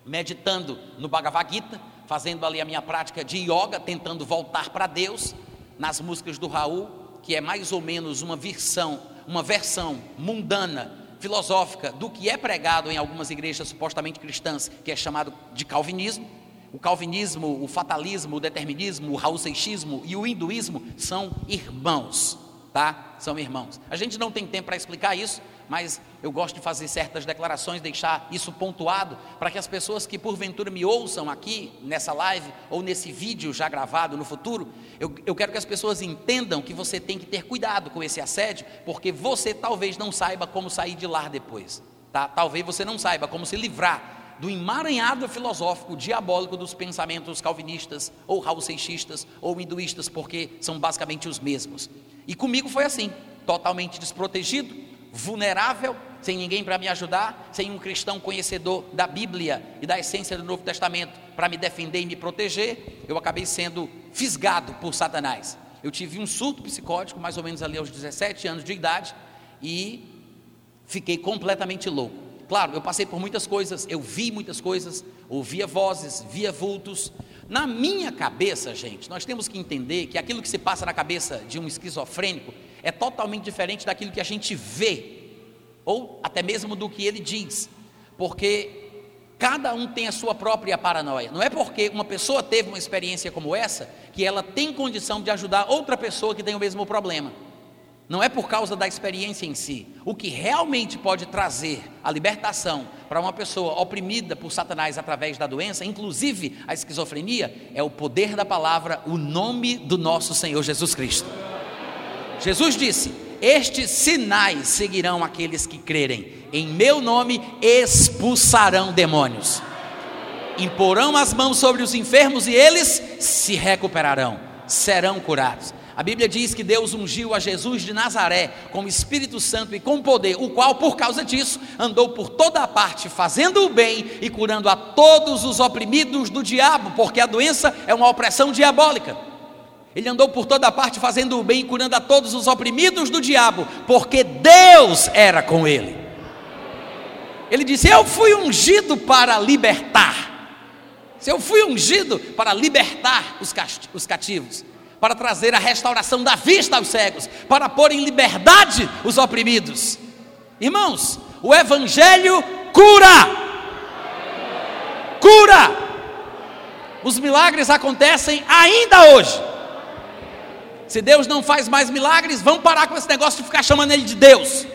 Speaker 2: meditando no Bhagavad Gita, fazendo ali a minha prática de yoga, tentando voltar para Deus, nas músicas do Raul, que é mais ou menos uma versão, uma versão mundana, filosófica do que é pregado em algumas igrejas supostamente cristãs, que é chamado de calvinismo. O calvinismo, o fatalismo, o determinismo, o raul seixismo e o hinduísmo são irmãos, tá? São irmãos. A gente não tem tempo para explicar isso, mas eu gosto de fazer certas declarações, deixar isso pontuado, para que as pessoas que porventura me ouçam aqui nessa live ou nesse vídeo já gravado no futuro, eu, eu quero que as pessoas entendam que você tem que ter cuidado com esse assédio, porque você talvez não saiba como sair de lá depois, tá? Talvez você não saiba como se livrar do emaranhado filosófico diabólico dos pensamentos calvinistas, ou raul-seixistas, ou hinduístas, porque são basicamente os mesmos. E comigo foi assim, totalmente desprotegido, vulnerável, sem ninguém para me ajudar, sem um cristão conhecedor da Bíblia e da essência do Novo Testamento para me defender e me proteger, eu acabei sendo fisgado por Satanás. eu tive um surto psicótico, mais ou menos ali aos 17 anos de idade, e fiquei completamente louco. Claro, eu passei por muitas coisas, eu vi muitas coisas, ouvia vozes, via vultos. Na minha cabeça, gente, nós temos que entender que aquilo que se passa na cabeça de um esquizofrênico é totalmente diferente daquilo que a gente vê, ou até mesmo do que ele diz, porque Cada um tem a sua própria paranoia. Não é porque uma pessoa teve uma experiência como essa que ela tem condição de ajudar outra pessoa que tem o mesmo problema. Não é por causa da experiência em si. O que realmente pode trazer a libertação para uma pessoa oprimida por Satanás através da doença, inclusive a esquizofrenia, é o poder da palavra, o nome do nosso Senhor Jesus Cristo. Jesus disse: Estes sinais seguirão aqueles que crerem em meu nome expulsarão demônios. Imporão as mãos sobre os enfermos e eles se recuperarão, serão curados. A Bíblia diz que Deus ungiu a Jesus de Nazaré com o Espírito Santo e com poder, o qual, por causa disso, andou por toda a parte, fazendo o bem e curando a todos os oprimidos do diabo, porque a doença é uma opressão diabólica. Ele andou por toda a parte, fazendo o bem e curando a todos os oprimidos do diabo, porque Deus era com ele. Ele disse: Eu fui ungido para libertar. Eu fui ungido para libertar os cativos, para trazer a restauração da vista aos cegos, para pôr em liberdade os oprimidos. Irmãos, o Evangelho cura. Cura. Os milagres acontecem ainda hoje. Se Deus não faz mais milagres, vamos parar com esse negócio de ficar chamando Ele de Deus.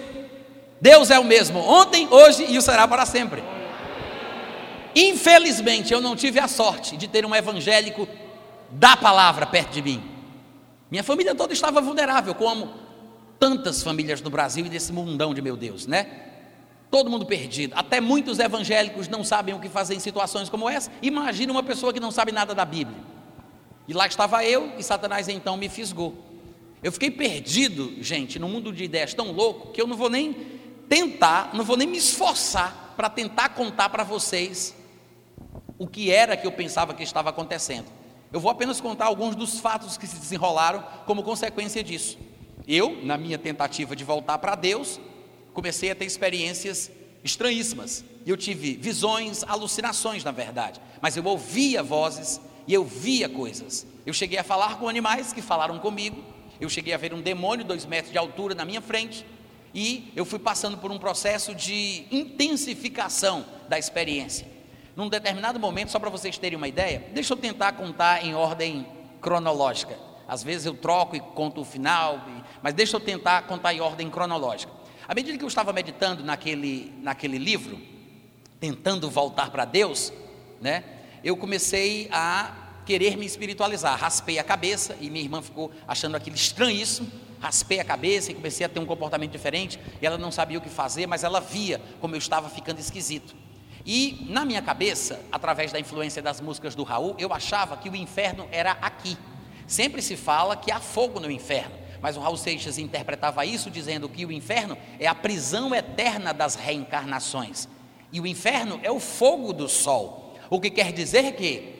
Speaker 2: Deus é o mesmo ontem, hoje e o será para sempre. Infelizmente, eu não tive a sorte de ter um evangélico da palavra perto de mim. Minha família toda estava vulnerável, como tantas famílias no Brasil e desse mundão de meu Deus, né? Todo mundo perdido. Até muitos evangélicos não sabem o que fazer em situações como essa. Imagina uma pessoa que não sabe nada da Bíblia. E lá estava eu e Satanás então me fisgou. Eu fiquei perdido, gente, no mundo de ideias tão louco que eu não vou nem tentar, não vou nem me esforçar para tentar contar para vocês o que era que eu pensava que estava acontecendo. Eu vou apenas contar alguns dos fatos que se desenrolaram como consequência disso. Eu, na minha tentativa de voltar para Deus, comecei a ter experiências estranhíssimas. Eu tive visões, alucinações, na verdade, mas eu ouvia vozes e eu via coisas. Eu cheguei a falar com animais que falaram comigo. Eu cheguei a ver um demônio dois metros de altura na minha frente e eu fui passando por um processo de intensificação da experiência. Num determinado momento, só para vocês terem uma ideia, deixa eu tentar contar em ordem cronológica. Às vezes eu troco e conto o final, mas deixa eu tentar contar em ordem cronológica. À medida que eu estava meditando naquele, naquele livro, tentando voltar para Deus, né, eu comecei a querer me espiritualizar. Raspei a cabeça e minha irmã ficou achando aquilo estranhíssimo raspei a cabeça e comecei a ter um comportamento diferente, e ela não sabia o que fazer, mas ela via como eu estava ficando esquisito. E na minha cabeça, através da influência das músicas do Raul, eu achava que o inferno era aqui. Sempre se fala que há fogo no inferno, mas o Raul Seixas interpretava isso dizendo que o inferno é a prisão eterna das reencarnações. E o inferno é o fogo do sol. O que quer dizer que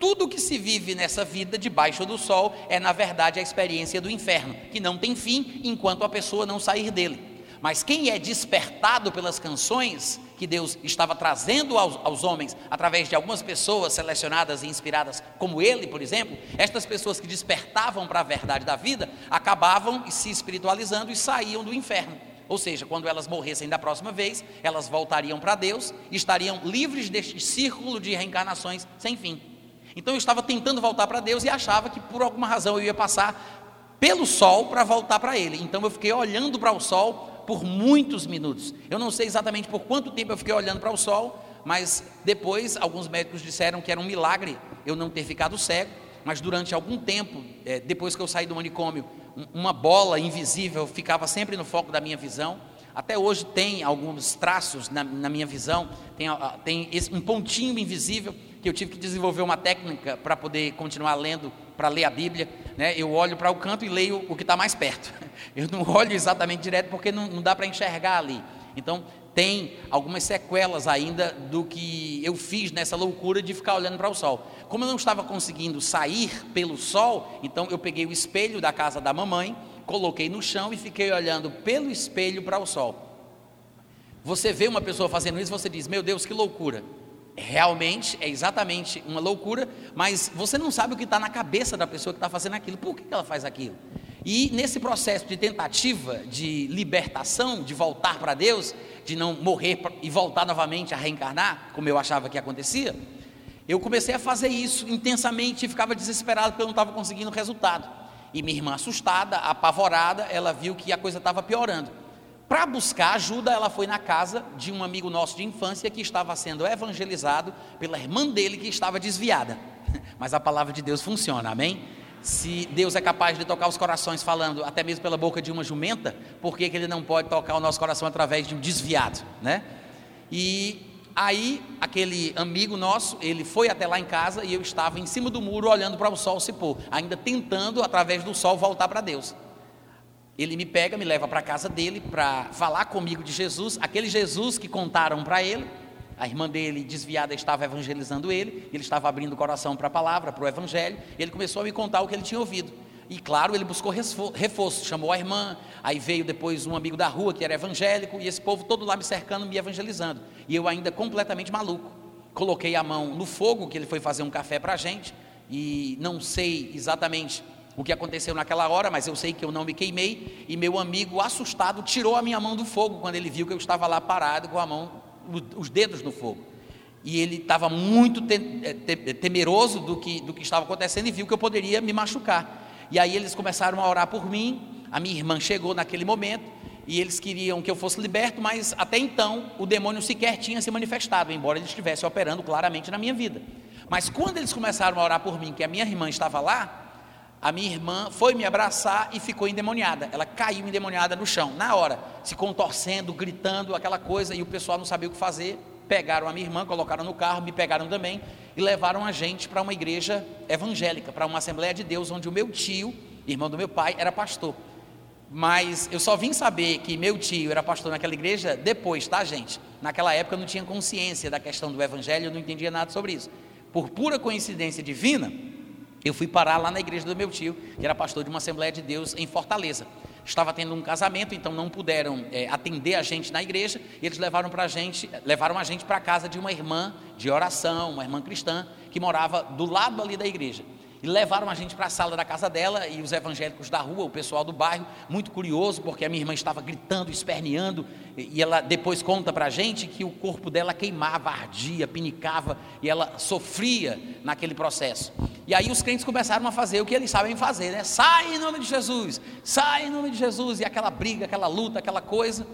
Speaker 2: tudo que se vive nessa vida debaixo do sol é, na verdade, a experiência do inferno, que não tem fim enquanto a pessoa não sair dele. Mas quem é despertado pelas canções que Deus estava trazendo aos, aos, homens, através de algumas pessoas selecionadas e inspiradas, como ele, por exemplo, estas pessoas que despertavam para a verdade da vida, acabavam se espiritualizando e saíam do inferno. Ou seja, quando elas morressem da próxima vez, elas voltariam para Deus e estariam livres deste círculo de reencarnações sem fim. Então eu estava tentando voltar para Deus e achava que por alguma razão eu ia passar pelo sol para voltar para Ele. Então eu fiquei olhando para o sol por muitos minutos. Eu não sei exatamente por quanto tempo eu fiquei olhando para o sol, mas depois alguns médicos disseram que era um milagre eu não ter ficado cego. Mas durante algum tempo, é, depois que eu saí do manicômio, uma bola invisível ficava sempre no foco da minha visão. Até hoje tem alguns traços na, na minha visão, tem, tem esse, um pontinho invisível que eu tive que desenvolver uma técnica para poder continuar lendo, para ler a Bíblia. Né? Eu olho para o canto e leio o que está mais perto. Eu não olho exatamente direto porque não, não dá para enxergar ali. Então, tem algumas sequelas ainda do que eu fiz nessa loucura de ficar olhando para o sol. Como eu não estava conseguindo sair pelo sol, então eu peguei o espelho da casa da mamãe, coloquei no chão e fiquei olhando pelo espelho para o sol. Você vê uma pessoa fazendo isso, você diz: Meu Deus, que loucura. Realmente é exatamente uma loucura, mas você não sabe o que está na cabeça da pessoa que está fazendo aquilo. Por que ela faz aquilo? E nesse processo de tentativa de libertação, de voltar para Deus, de não morrer e voltar novamente a reencarnar, como eu achava que acontecia, eu comecei a fazer isso intensamente e ficava desesperado porque eu não estava conseguindo resultado. E minha irmã, assustada, apavorada, ela viu que a coisa estava piorando. Para buscar ajuda, ela foi na casa de um amigo nosso de infância que estava sendo evangelizado pela irmã dele que estava desviada. Mas a palavra de Deus funciona, amém? Se Deus é capaz de tocar os corações falando até mesmo pela boca de uma jumenta, por que, que Ele não pode tocar o nosso coração através de um desviado, né? E aí, aquele amigo nosso, ele foi até lá em casa e eu estava em cima do muro olhando para o sol se pôr, ainda tentando através do sol voltar para Deus. Ele me pega, me leva para a casa dele para falar comigo de Jesus, aquele Jesus que contaram para ele a irmã dele, desviada, estava evangelizando ele, ele estava abrindo o coração para a palavra, para o evangelho, e ele começou a me contar o que ele tinha ouvido. E claro, ele buscou reforço, chamou a irmã, aí veio depois um amigo da rua que era evangélico, e esse povo todo lá me cercando, me evangelizando. E eu ainda completamente maluco. Coloquei a mão no fogo, que ele foi fazer um café para a gente, e não sei exatamente o que aconteceu naquela hora, mas eu sei que eu não me queimei, e meu amigo, assustado, tirou a minha mão do fogo quando ele viu que eu estava lá parado com a mão os dedos no fogo. E ele estava muito eh, temeroso do que, do que estava acontecendo e viu que eu poderia me machucar. E aí eles começaram a orar por mim. A minha irmã chegou naquele momento e eles queriam que eu fosse liberto, mas até então o demônio sequer tinha se manifestado, embora ele estivesse operando claramente na minha vida. Mas quando eles começaram a orar por mim, que a minha irmã estava lá, a minha irmã foi me abraçar e ficou endemoniada. Ela caiu endemoniada no chão, na hora, se contorcendo, gritando, aquela coisa, e o pessoal não sabia o que fazer. Pegaram a minha irmã, colocaram no carro, me pegaram também e levaram a gente para uma igreja evangélica, para uma Assembleia de Deus, onde o meu tio, irmão do meu pai, era pastor. Mas eu só vim saber que meu tio era pastor naquela igreja depois, tá, gente? Naquela época eu não tinha consciência da questão do evangelho, eu não entendia nada sobre isso. Por pura coincidência divina, eu fui parar lá na igreja do meu tio, que era pastor de uma Assembleia de Deus em Fortaleza. Estava tendo um casamento, então não puderam é, atender a gente na igreja, e eles levaram para gente, levaram a gente para a casa de uma irmã de oração, uma irmã cristã, que morava do lado ali da igreja. E levaram a gente para a sala da casa dela e os evangélicos da rua, o pessoal do bairro, muito curioso, porque a minha irmã estava gritando, esperneando, e ela depois conta para a gente que o corpo dela queimava, ardia, pinicava, e ela sofria naquele processo. E aí os crentes começaram a fazer o que eles sabem fazer, né? Sai em nome de Jesus, sai em nome de Jesus, e aquela briga, aquela luta, aquela coisa.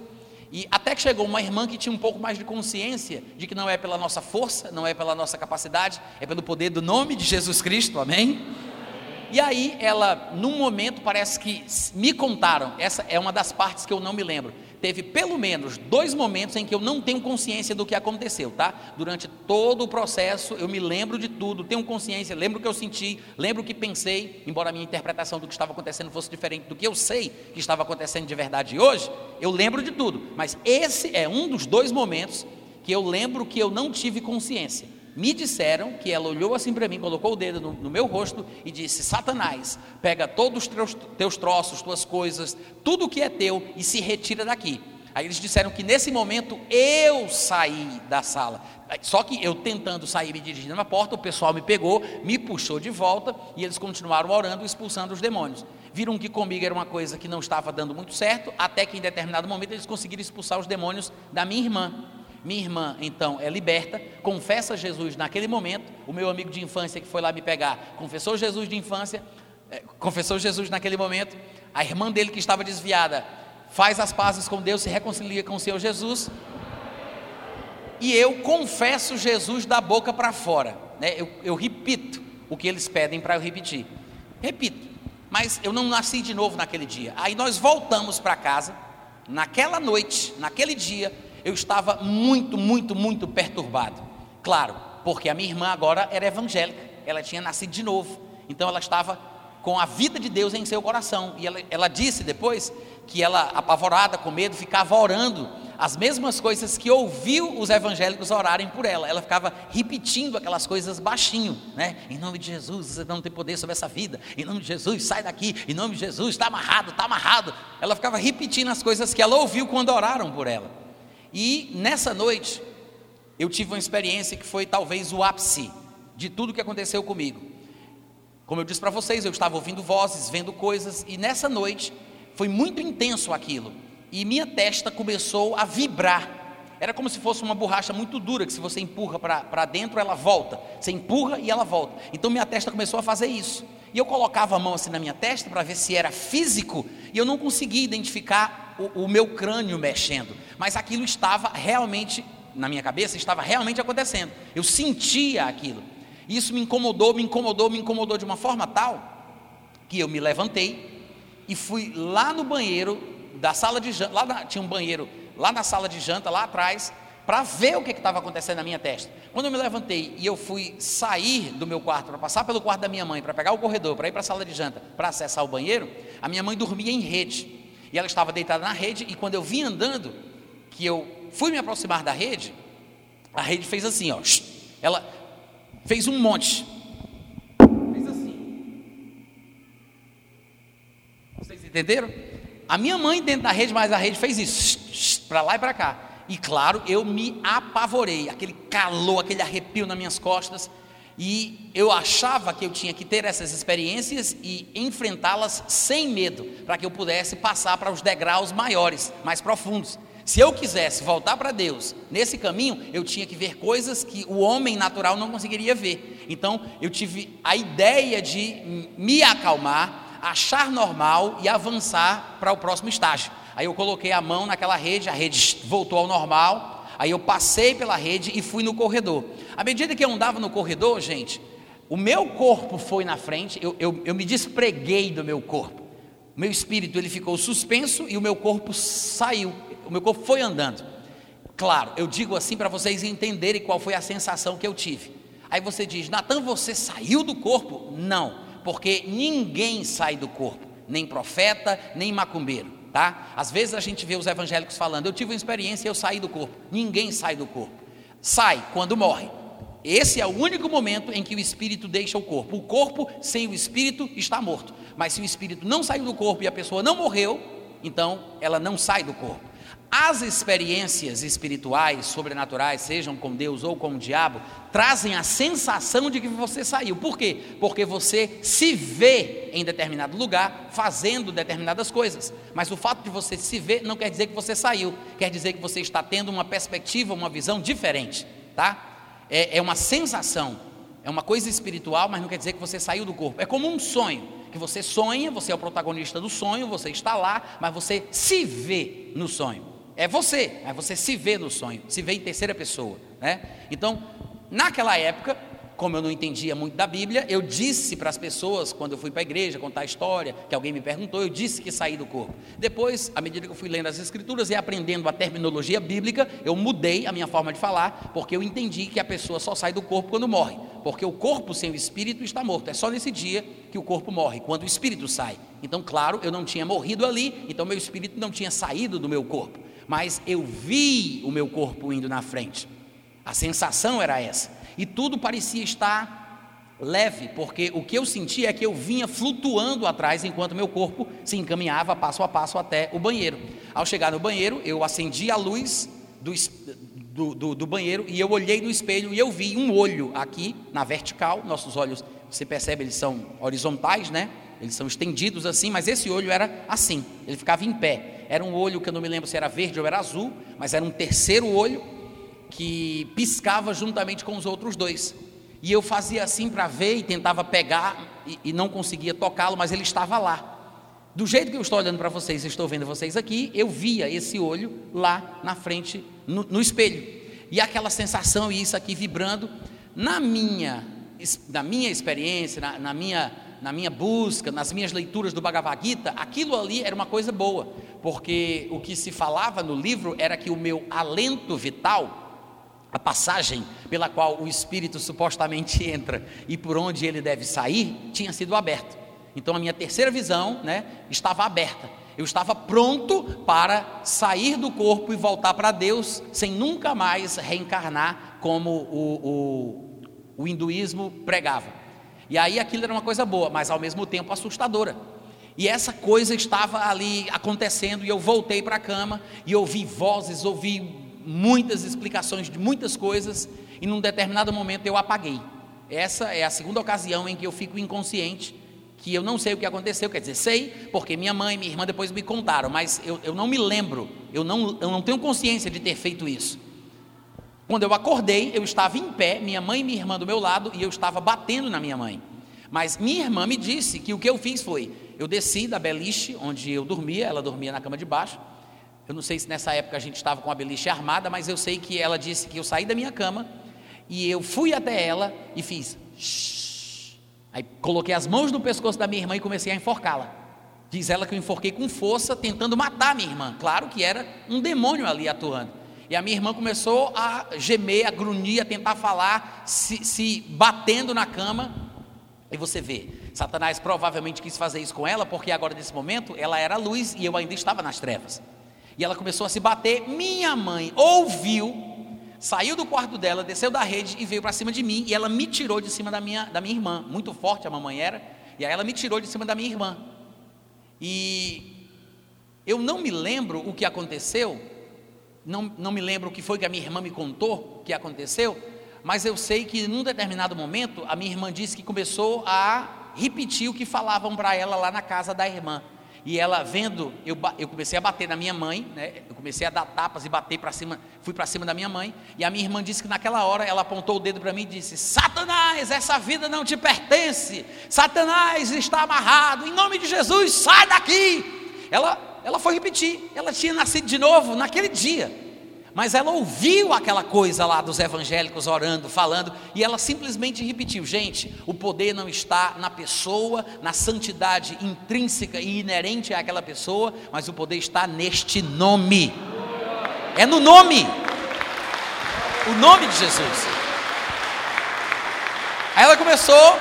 Speaker 2: E até que chegou uma irmã que tinha um pouco mais de consciência de que não é pela nossa força, não é pela nossa capacidade, é pelo poder do nome de Jesus Cristo, amém? E aí ela, num momento, parece que me contaram, essa é uma das partes que eu não me lembro. Teve pelo menos dois momentos em que eu não tenho consciência do que aconteceu, tá? Durante todo o processo eu me lembro de tudo, tenho consciência, lembro o que eu senti, lembro o que pensei, embora a minha interpretação do que estava acontecendo fosse diferente do que eu sei que estava acontecendo de verdade hoje, eu lembro de tudo. Mas esse é um dos dois momentos que eu lembro que eu não tive consciência me disseram que ela olhou assim para mim, colocou o dedo no, no, meu rosto e disse: Satanás, pega todos os teus, teus troços, tuas coisas, tudo que é teu e se retira daqui. Aí eles disseram que nesse momento eu saí da sala. Só que eu tentando sair, me dirigindo na porta, o pessoal me pegou, me puxou de volta e eles continuaram orando, expulsando os demônios. Viram que comigo era uma coisa que não estava dando muito certo, até que em determinado momento eles conseguiram expulsar os demônios da minha irmã. Minha irmã, então, é liberta, confessa Jesus naquele momento. O meu amigo de infância que foi lá me pegar, confessou Jesus de infância, é, confessou Jesus naquele momento. A irmã dele que estava desviada faz as pazes com Deus, se reconcilia com o Senhor Jesus. E eu confesso Jesus da boca para fora. Né? Eu, eu repito o que eles pedem para eu repetir. Repito. Mas eu não nasci de novo naquele dia. Aí nós voltamos para casa. Naquela noite, naquele dia, eu estava muito, muito, muito perturbado. Claro, porque a minha irmã agora era evangélica, ela tinha nascido de novo, então ela estava com a vida de Deus em seu coração. E ela, ela disse depois que ela, apavorada, com medo, ficava orando as mesmas coisas que ouviu os evangélicos orarem por ela. Ela ficava repetindo aquelas coisas baixinho, né? Em nome de Jesus, você não tem poder sobre essa vida. Em nome de Jesus, sai daqui. Em nome de Jesus, está amarrado, está amarrado. Ela ficava repetindo as coisas que ela ouviu quando oraram por ela. E nessa noite, eu tive uma experiência que foi talvez o ápice de tudo que aconteceu comigo. Como eu disse para vocês, eu estava ouvindo vozes, vendo coisas, e nessa noite foi muito intenso aquilo. E minha testa começou a vibrar. Era como se fosse uma borracha muito dura, que se você empurra para dentro, ela volta. Você empurra e ela volta. Então minha testa começou a fazer isso. E eu colocava a mão assim na minha testa para ver se era físico, e eu não conseguia identificar o, o meu crânio mexendo. Mas aquilo estava realmente, na minha cabeça, estava realmente acontecendo. Eu sentia aquilo. Isso me incomodou, me incomodou, me incomodou de uma forma tal que eu me levantei e fui lá no banheiro da sala de janta, lá na, tinha um banheiro lá na sala de janta, lá atrás, para ver o que estava acontecendo na minha testa. Quando eu me levantei e eu fui sair do meu quarto para passar pelo quarto da minha mãe, para pegar o corredor, para ir para a sala de janta, para acessar o banheiro, a minha mãe dormia em rede. E ela estava deitada na rede, e quando eu vim andando, que eu fui me aproximar da rede, a rede fez assim, ó. Ela fez um monte. Fez assim. Vocês entenderam? A minha mãe dentro da rede, mas a rede fez isso, para lá e para cá. E claro, eu me apavorei, aquele calor, aquele arrepio nas minhas costas. E eu achava que eu tinha que ter essas experiências e enfrentá-las sem medo, para que eu pudesse passar para os degraus maiores, mais profundos. Se eu quisesse voltar para Deus nesse caminho, eu tinha que ver coisas que o homem natural não conseguiria ver. Então, eu tive a ideia de me acalmar, achar normal e avançar para o próximo estágio. Aí eu coloquei a mão naquela rede, a rede voltou ao normal. Aí eu passei pela rede e fui no corredor. À medida que eu andava no corredor, gente, o meu corpo foi na frente, eu, eu, eu me despreguei do meu corpo. O meu espírito ele ficou suspenso e o meu corpo saiu o meu corpo foi andando. Claro, eu digo assim para vocês entenderem qual foi a sensação que eu tive. Aí você diz, Natan, você saiu do corpo? Não, porque ninguém sai do corpo, nem profeta, nem macumbeiro, tá? Às vezes a gente vê os evangélicos falando, eu tive uma experiência e eu saí do corpo. Ninguém sai do corpo. Sai quando morre. Esse é o único momento em que o espírito deixa o corpo. O corpo sem o espírito está morto. Mas se o espírito não saiu do corpo e a pessoa não morreu, então ela não sai do corpo. As experiências espirituais, sobrenaturais, sejam com Deus ou com o diabo, trazem a sensação de que você saiu. Por quê? Porque você se vê em determinado lugar fazendo determinadas coisas. Mas o fato de você se ver não quer dizer que você saiu, quer dizer que você está tendo uma perspectiva, uma visão diferente, tá? É, é uma sensação, é uma coisa espiritual, mas não quer dizer que você saiu do corpo. É como um sonho que você sonha, você é o protagonista do sonho, você está lá, mas você se vê no sonho. É você, mas você se vê no sonho, se vê em terceira pessoa, né? Então, naquela época, como eu não entendia muito da Bíblia, eu disse para as pessoas, quando eu fui para a igreja contar a história, que alguém me perguntou, eu disse que saí do corpo. Depois, à medida que eu fui lendo as Escrituras e aprendendo a terminologia bíblica, eu mudei a minha forma de falar, porque eu entendi que a pessoa só sai do corpo quando morre, porque o corpo sem o espírito está morto. É só nesse dia que o corpo morre, quando o espírito sai. Então, claro, eu não tinha morrido ali, então meu espírito não tinha saído do meu corpo mas eu vi o meu corpo indo na frente. A sensação era essa. E tudo parecia estar leve, porque o que eu sentia é que eu vinha flutuando atrás enquanto meu corpo se encaminhava passo a passo até o banheiro. Ao chegar no banheiro, eu acendi a luz do, do, do, do banheiro e eu olhei no espelho e eu vi um olho aqui na vertical. Nossos olhos, você percebe, eles são horizontais, né? Eles são estendidos assim, mas esse olho era assim, ele ficava em pé. Era um olho que eu não me lembro se era verde ou era azul, mas era um terceiro olho que piscava juntamente com os outros dois. E eu fazia assim para ver e tentava pegar e, e não conseguia tocá-lo, mas ele estava lá. Do jeito que eu estou olhando para vocês, estou vendo vocês aqui, eu via esse olho lá na frente, no, no espelho. E aquela sensação e isso aqui vibrando, na minha, na minha experiência, na, na minha na minha busca, nas minhas leituras do Bhagavad Gita, aquilo ali era uma coisa boa, porque o que se falava no livro era que o meu alento vital, a passagem pela qual o espírito supostamente entra e por onde ele deve sair, tinha sido aberto. Então a minha terceira visão, né, estava aberta. Eu estava pronto para sair do corpo e voltar para Deus, sem nunca mais reencarnar como o, o, o hinduísmo pregava. E aí aquilo era uma coisa boa, mas ao mesmo tempo assustadora. E essa coisa estava ali acontecendo, e eu voltei para a cama e ouvi vozes, ouvi muitas explicações de muitas coisas, e num determinado momento eu apaguei. Essa é a segunda ocasião em que eu fico inconsciente, que eu não sei o que aconteceu, quer dizer, sei, porque minha mãe e minha irmã depois me contaram, mas eu, eu não me lembro, eu não, eu não tenho consciência de ter feito isso. Quando eu acordei, eu estava em pé, minha mãe e minha irmã do meu lado, e eu estava batendo na minha mãe. Mas minha irmã me disse que o que eu fiz foi: eu desci da beliche onde eu dormia, ela dormia na cama de baixo. Eu não sei se nessa época a gente estava com a beliche armada, mas eu sei que ela disse que eu saí da minha cama e eu fui até ela e fiz. Shh. Aí coloquei as mãos no pescoço da minha irmã e comecei a enforcá-la. Diz ela que eu enforquei com força, tentando matar minha irmã. Claro que era um demônio ali atuando. E a minha irmã começou a gemer, a grunhir, a tentar falar, se, se batendo na cama. E você vê, Satanás provavelmente quis fazer isso com ela, porque agora nesse momento ela era luz e eu ainda estava nas trevas. E ela começou a se bater. Minha mãe ouviu, saiu do quarto dela, desceu da rede e veio para cima de mim. E ela me tirou de cima da minha, da minha irmã. Muito forte a mamãe era. E aí ela me tirou de cima da minha irmã. E eu não me lembro o que aconteceu. Não, não me lembro o que foi que a minha irmã me contou que aconteceu mas eu sei que num determinado momento a minha irmã disse que começou a repetir o que falavam para ela lá na casa da irmã. E ela vendo, eu, eu comecei a bater na minha mãe, né? eu comecei a dar tapas e bater para cima, fui para cima da minha mãe, e a minha irmã disse que naquela hora ela apontou o dedo para mim e disse: Satanás, essa vida não te pertence, Satanás está amarrado, em nome de Jesus, sai daqui. Ela, ela foi repetir, ela tinha nascido de novo naquele dia. Mas ela ouviu aquela coisa lá dos evangélicos orando, falando, e ela simplesmente repetiu: gente, o poder não está na pessoa, na santidade intrínseca e inerente àquela pessoa, mas o poder está neste nome. É no nome. O nome de Jesus. Aí ela começou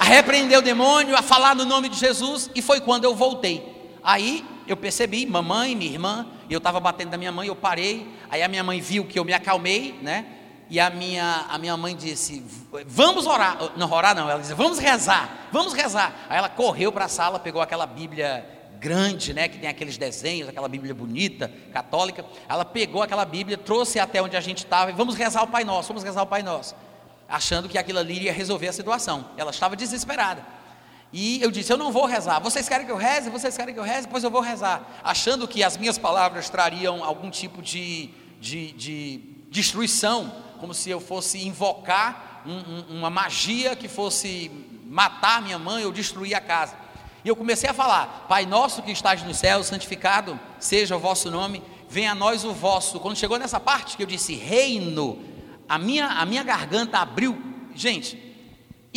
Speaker 2: a repreender o demônio, a falar no nome de Jesus, e foi quando eu voltei. Aí eu percebi, mamãe, minha irmã, e eu estava batendo da minha mãe, eu parei, aí a minha mãe viu que eu me acalmei, né? E a minha, a minha mãe disse: Vamos orar. Não, orar não, ela disse: Vamos rezar, vamos rezar. Aí ela correu para a sala, pegou aquela Bíblia grande, né? Que tem aqueles desenhos, aquela Bíblia bonita, católica. Ela pegou aquela Bíblia, trouxe até onde a gente estava e vamos rezar o Pai Nosso, vamos rezar o Pai Nosso. Achando que aquilo ali ia resolver a situação. Ela estava desesperada. E eu disse: Eu não vou rezar. Vocês querem que eu reze? Vocês querem que eu reze? Pois eu vou rezar. Achando que as minhas palavras trariam algum tipo de, de, de destruição, como se eu fosse invocar um, um, uma magia que fosse matar minha mãe ou destruir a casa. E eu comecei a falar: Pai nosso que estás nos céus, santificado seja o vosso nome, venha a nós o vosso. Quando chegou nessa parte que eu disse reino, a minha, a minha garganta abriu. Gente,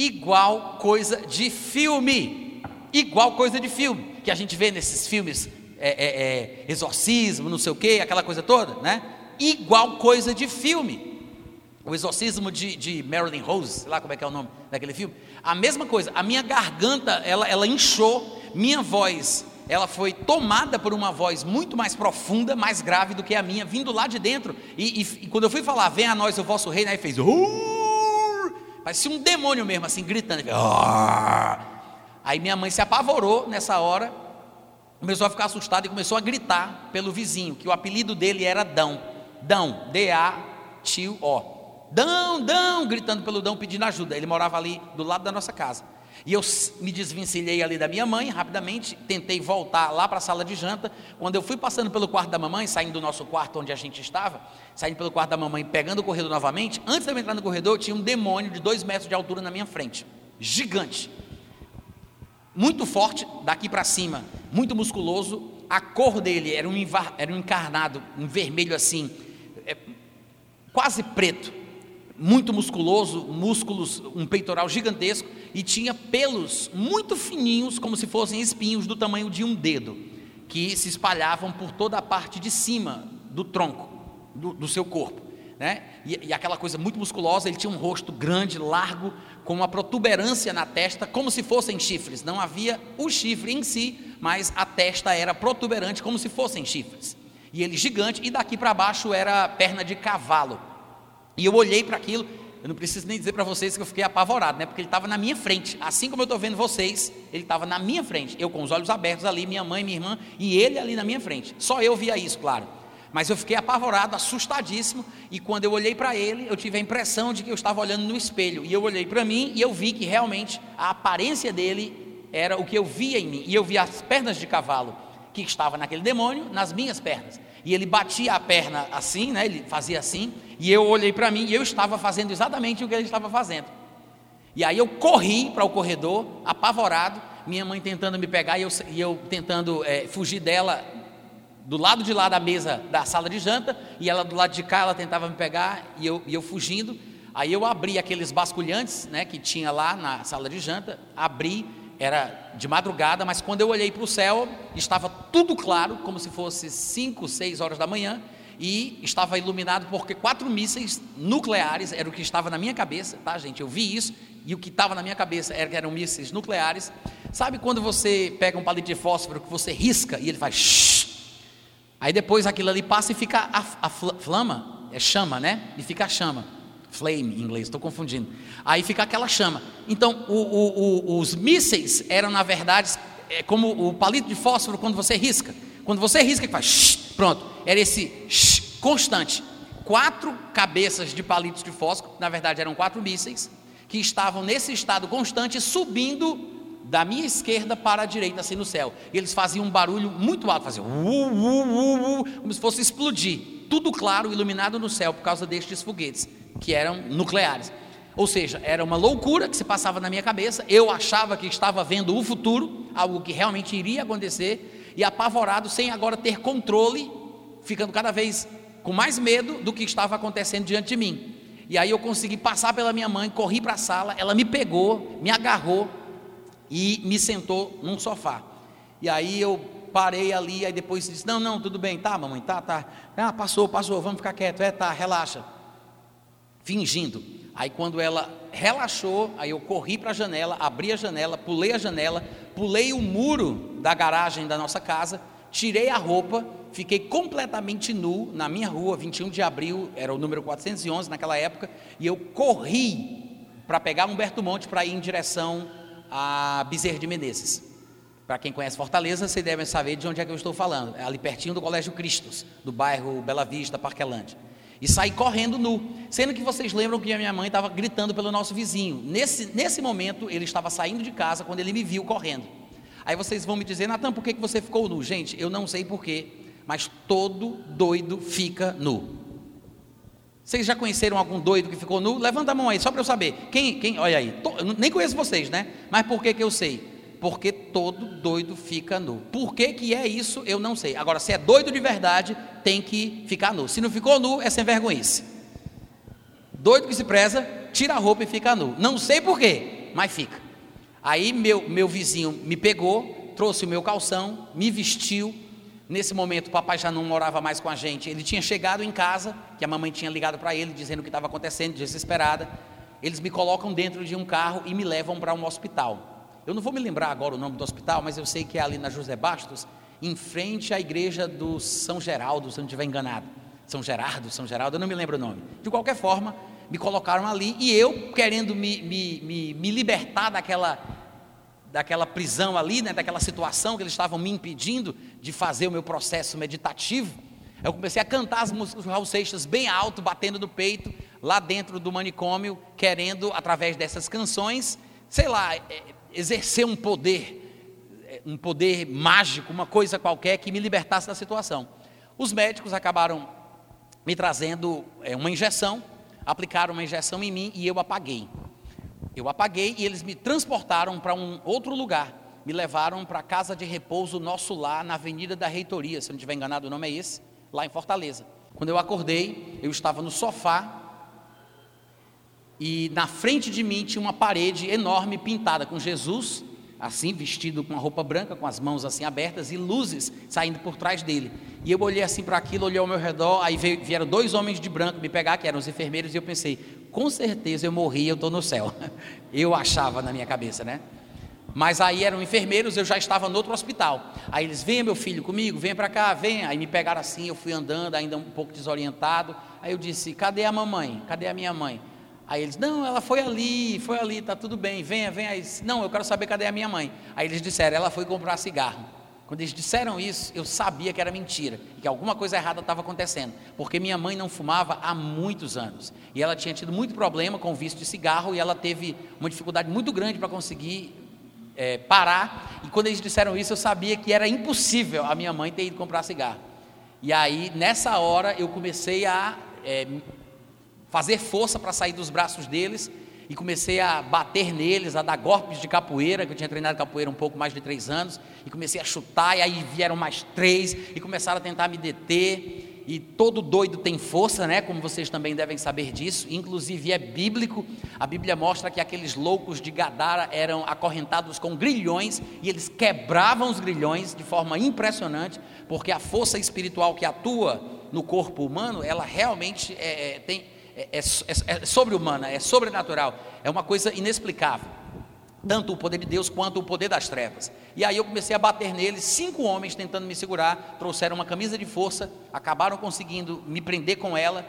Speaker 2: igual coisa de filme. Igual coisa de filme. Que a gente vê nesses filmes, é, é, é, exorcismo, não sei o que, aquela coisa toda, né? Igual coisa de filme. O exorcismo de, de Marilyn Rose, sei lá como é que é o nome daquele filme. A mesma coisa, a minha garganta, ela, ela inchou, minha voz, ela foi tomada por uma voz muito mais profunda, mais grave do que a minha, vindo lá de dentro. E, e, e quando eu fui falar, vem a nós o vosso reino, aí fez. Uh! Parecia um demônio mesmo, assim, gritando. Aí minha mãe se apavorou nessa hora, começou a ficar assustada e começou a gritar pelo vizinho, que o apelido dele era Dão. Dão, D-A-T-O. Dão, Dão, gritando pelo Dão, pedindo ajuda. Ele morava ali do lado da nossa casa. E eu me desvencilhei ali da minha mãe, rapidamente, tentei voltar lá para a sala de janta. Quando eu fui passando pelo quarto da mamãe, saindo do nosso quarto onde a gente estava, saindo pelo quarto da mamãe, pegando o corredor novamente, antes de eu entrar no corredor, tinha um demônio de dois metros de altura na minha frente, gigante, muito forte, daqui para cima, muito musculoso. A cor dele era um, era um encarnado, um vermelho assim, é, quase preto. Muito musculoso, músculos, um peitoral gigantesco. E tinha pelos muito fininhos, como se fossem espinhos do tamanho de um dedo, que se espalhavam por toda a parte de cima do tronco, do, do seu corpo. Né? E, e, aquela coisa muito musculosa, ele tinha um rosto grande, largo, com uma protuberância na testa, como se fossem chifres. Não havia o chifre em si, mas a testa era protuberante como se fossem chifres. E ele gigante, e daqui para baixo era perna de cavalo. E eu olhei para aquilo, eu não preciso nem dizer para vocês que eu fiquei apavorado, né? Porque ele estava na minha frente. Assim como eu estou vendo vocês, ele estava na minha frente. Eu com os olhos abertos ali, minha mãe, minha irmã, e ele ali na minha frente. Só eu via isso, claro. Mas eu fiquei apavorado, assustadíssimo, e quando eu olhei para ele, eu tive a impressão de que eu estava olhando no espelho. E eu olhei para mim e eu vi que realmente a aparência dele era o que eu via em mim. E eu vi as pernas de cavalo que estava naquele demônio nas minhas pernas. E ele batia a perna assim, né? Ele fazia assim, e eu olhei para mim e eu estava fazendo exatamente o que ele estava fazendo. E aí eu corri para o corredor, apavorado, minha mãe tentando me pegar e eu, e eu tentando é, fugir dela do lado de lá da mesa da sala de janta, e ela do lado de cá, ela tentava me pegar e eu, e eu fugindo. Aí eu abri aqueles basculhantes né, que tinha lá na sala de janta, abri era de madrugada, mas quando eu olhei para o céu, estava tudo claro, como se fosse 5, 6 horas da manhã, e estava iluminado porque quatro mísseis nucleares era o que estava na minha cabeça, tá, gente? Eu vi isso, e o que estava na minha cabeça era que eram mísseis nucleares. Sabe quando você pega um palito de fósforo que você risca e ele faz aí depois aquilo ali passa e fica a, a flama, é chama, né? E fica a chama flame em inglês, estou confundindo. Aí fica aquela chama. Então, o, o, o, os mísseis eram, na verdade, é como o palito de fósforo quando você risca. Quando você risca, que faz shh, pronto. Era esse shh, constante. Quatro cabeças de palitos de fósforo, na verdade eram quatro mísseis, que estavam nesse estado constante, subindo da minha esquerda para a direita, assim no céu. E eles faziam um barulho muito alto, faziam uh, uh, uh, como se fosse explodir. Tudo claro, iluminado no céu por causa destes foguetes que eram nucleares. Ou seja, era uma loucura que se passava na minha cabeça. Eu achava que estava vendo o futuro, algo que realmente iria acontecer, e apavorado, sem agora ter controle, ficando cada vez com mais medo do que estava acontecendo diante de mim. E aí eu consegui passar pela minha mãe, corri para a sala, ela me pegou, me agarrou e me sentou num sofá. E aí eu parei ali, aí depois disse: Não, não, tudo bem, tá, mamãe, tá, tá. Ah, passou, passou, vamos ficar quieto, é, tá, relaxa fingindo. Aí quando ela relaxou, aí eu corri para a janela, abri a janela, pulei a janela, pulei o muro da garagem da nossa casa, tirei a roupa, fiquei completamente nu na minha rua, 21 de abril, era o número 411 naquela época, e eu corri para pegar Humberto Monte para ir em direção a Bezerra de Menezes. Para quem conhece Fortaleza, vocês devem saber de onde é que eu estou falando. É ali pertinho do Colégio Cristos, do bairro Bela Vista, Parquelândia e saí correndo nu. Sendo que vocês lembram que a minha mãe estava gritando pelo nosso vizinho. Nesse, nesse momento, ele estava saindo de casa quando ele me viu correndo. Aí vocês vão me dizer, Natan, por que, que você ficou nu? Gente, eu não sei porquê, mas todo doido fica nu. Vocês já conheceram algum doido que ficou nu? Levanta a mão aí, só para eu saber. Quem, quem, olha aí, eu nem conheço vocês, né? Mas por que, que eu sei? Porque todo doido fica nu. Por que, que é isso, eu não sei. Agora, se é doido de verdade, tem que ficar nu. Se não ficou nu, é sem vergonhice. Doido que se preza, tira a roupa e fica nu. Não sei por quê, mas fica. Aí meu, meu vizinho me pegou, trouxe o meu calção, me vestiu. Nesse momento, o papai já não morava mais com a gente. Ele tinha chegado em casa, que a mamãe tinha ligado para ele, dizendo o que estava acontecendo, desesperada. Eles me colocam dentro de um carro e me levam para um hospital. Eu não vou me lembrar agora o nome do hospital, mas eu sei que é ali na José Bastos, em frente à igreja do São Geraldo, se eu não estiver enganado. São Gerardo, São Geraldo, eu não me lembro o nome. De qualquer forma, me colocaram ali e eu, querendo me, me, me, me libertar daquela, daquela prisão ali, né, daquela situação que eles estavam me impedindo de fazer o meu processo meditativo, eu comecei a cantar as músicas do Raul Seixas bem alto, batendo no peito, lá dentro do manicômio, querendo, através dessas canções, sei lá, é, exercer um poder, é, um poder mágico, uma coisa qualquer que me libertasse da situação. Os médicos acabaram me trazendo é, uma injeção, aplicaram uma injeção em mim e eu apaguei. Eu apaguei e eles me transportaram para um outro lugar. Me levaram para a casa de repouso nosso lá na Avenida da Reitoria, se não estiver enganado o nome é esse, lá em Fortaleza. Quando eu acordei, eu estava no sofá e na frente de mim tinha uma parede enorme pintada com Jesus, assim, vestido com uma roupa branca, com as mãos assim abertas e luzes saindo por trás dele. E eu olhei assim para aquilo, olhei ao meu redor, aí veio, vieram dois homens de branco me pegar, que eram os enfermeiros, e eu pensei, com certeza eu morri, eu estou no céu. Eu achava na minha cabeça, né? Mas aí eram enfermeiros, eu já estava no outro hospital. Aí eles, venha meu filho comigo, venha para cá, venha. Aí me pegaram assim, eu fui andando, ainda um pouco desorientado. Aí eu disse, cadê a mamãe? Cadê a minha mãe? Aí eles, não, ela foi ali, foi ali, tá tudo bem, venha, venha. Aí, não, eu quero saber cadê a minha mãe. Aí eles disseram, ela foi comprar cigarro. Quando eles disseram isso, eu sabia que era mentira, que alguma coisa errada estava acontecendo, porque minha mãe não fumava há muitos anos, e ela tinha tido muito problema com o vício de cigarro, e ela teve uma dificuldade muito grande para conseguir é, parar, e quando eles disseram isso, eu sabia que era impossível a minha mãe ter ido comprar cigarro. E aí, nessa hora, eu comecei a é, fazer força para sair dos braços deles, e comecei a bater neles, a dar golpes de capoeira, que eu tinha treinado capoeira um pouco mais de três anos, e comecei a chutar, e aí vieram mais três, e começaram a tentar me deter, e todo doido tem força, né? Como vocês também devem saber disso, inclusive é bíblico. A Bíblia mostra que aqueles loucos de Gadara eram acorrentados com grilhões e eles quebravam os grilhões de forma impressionante, porque a força espiritual que atua no corpo humano, ela realmente é, é tem é, é, é, é sobre-humana, é sobrenatural, é uma coisa inexplicável. Tanto o poder de Deus quanto o poder das trevas. E aí eu comecei a bater neles, cinco homens tentando me segurar, trouxeram uma camisa de força, acabaram conseguindo me prender com ela.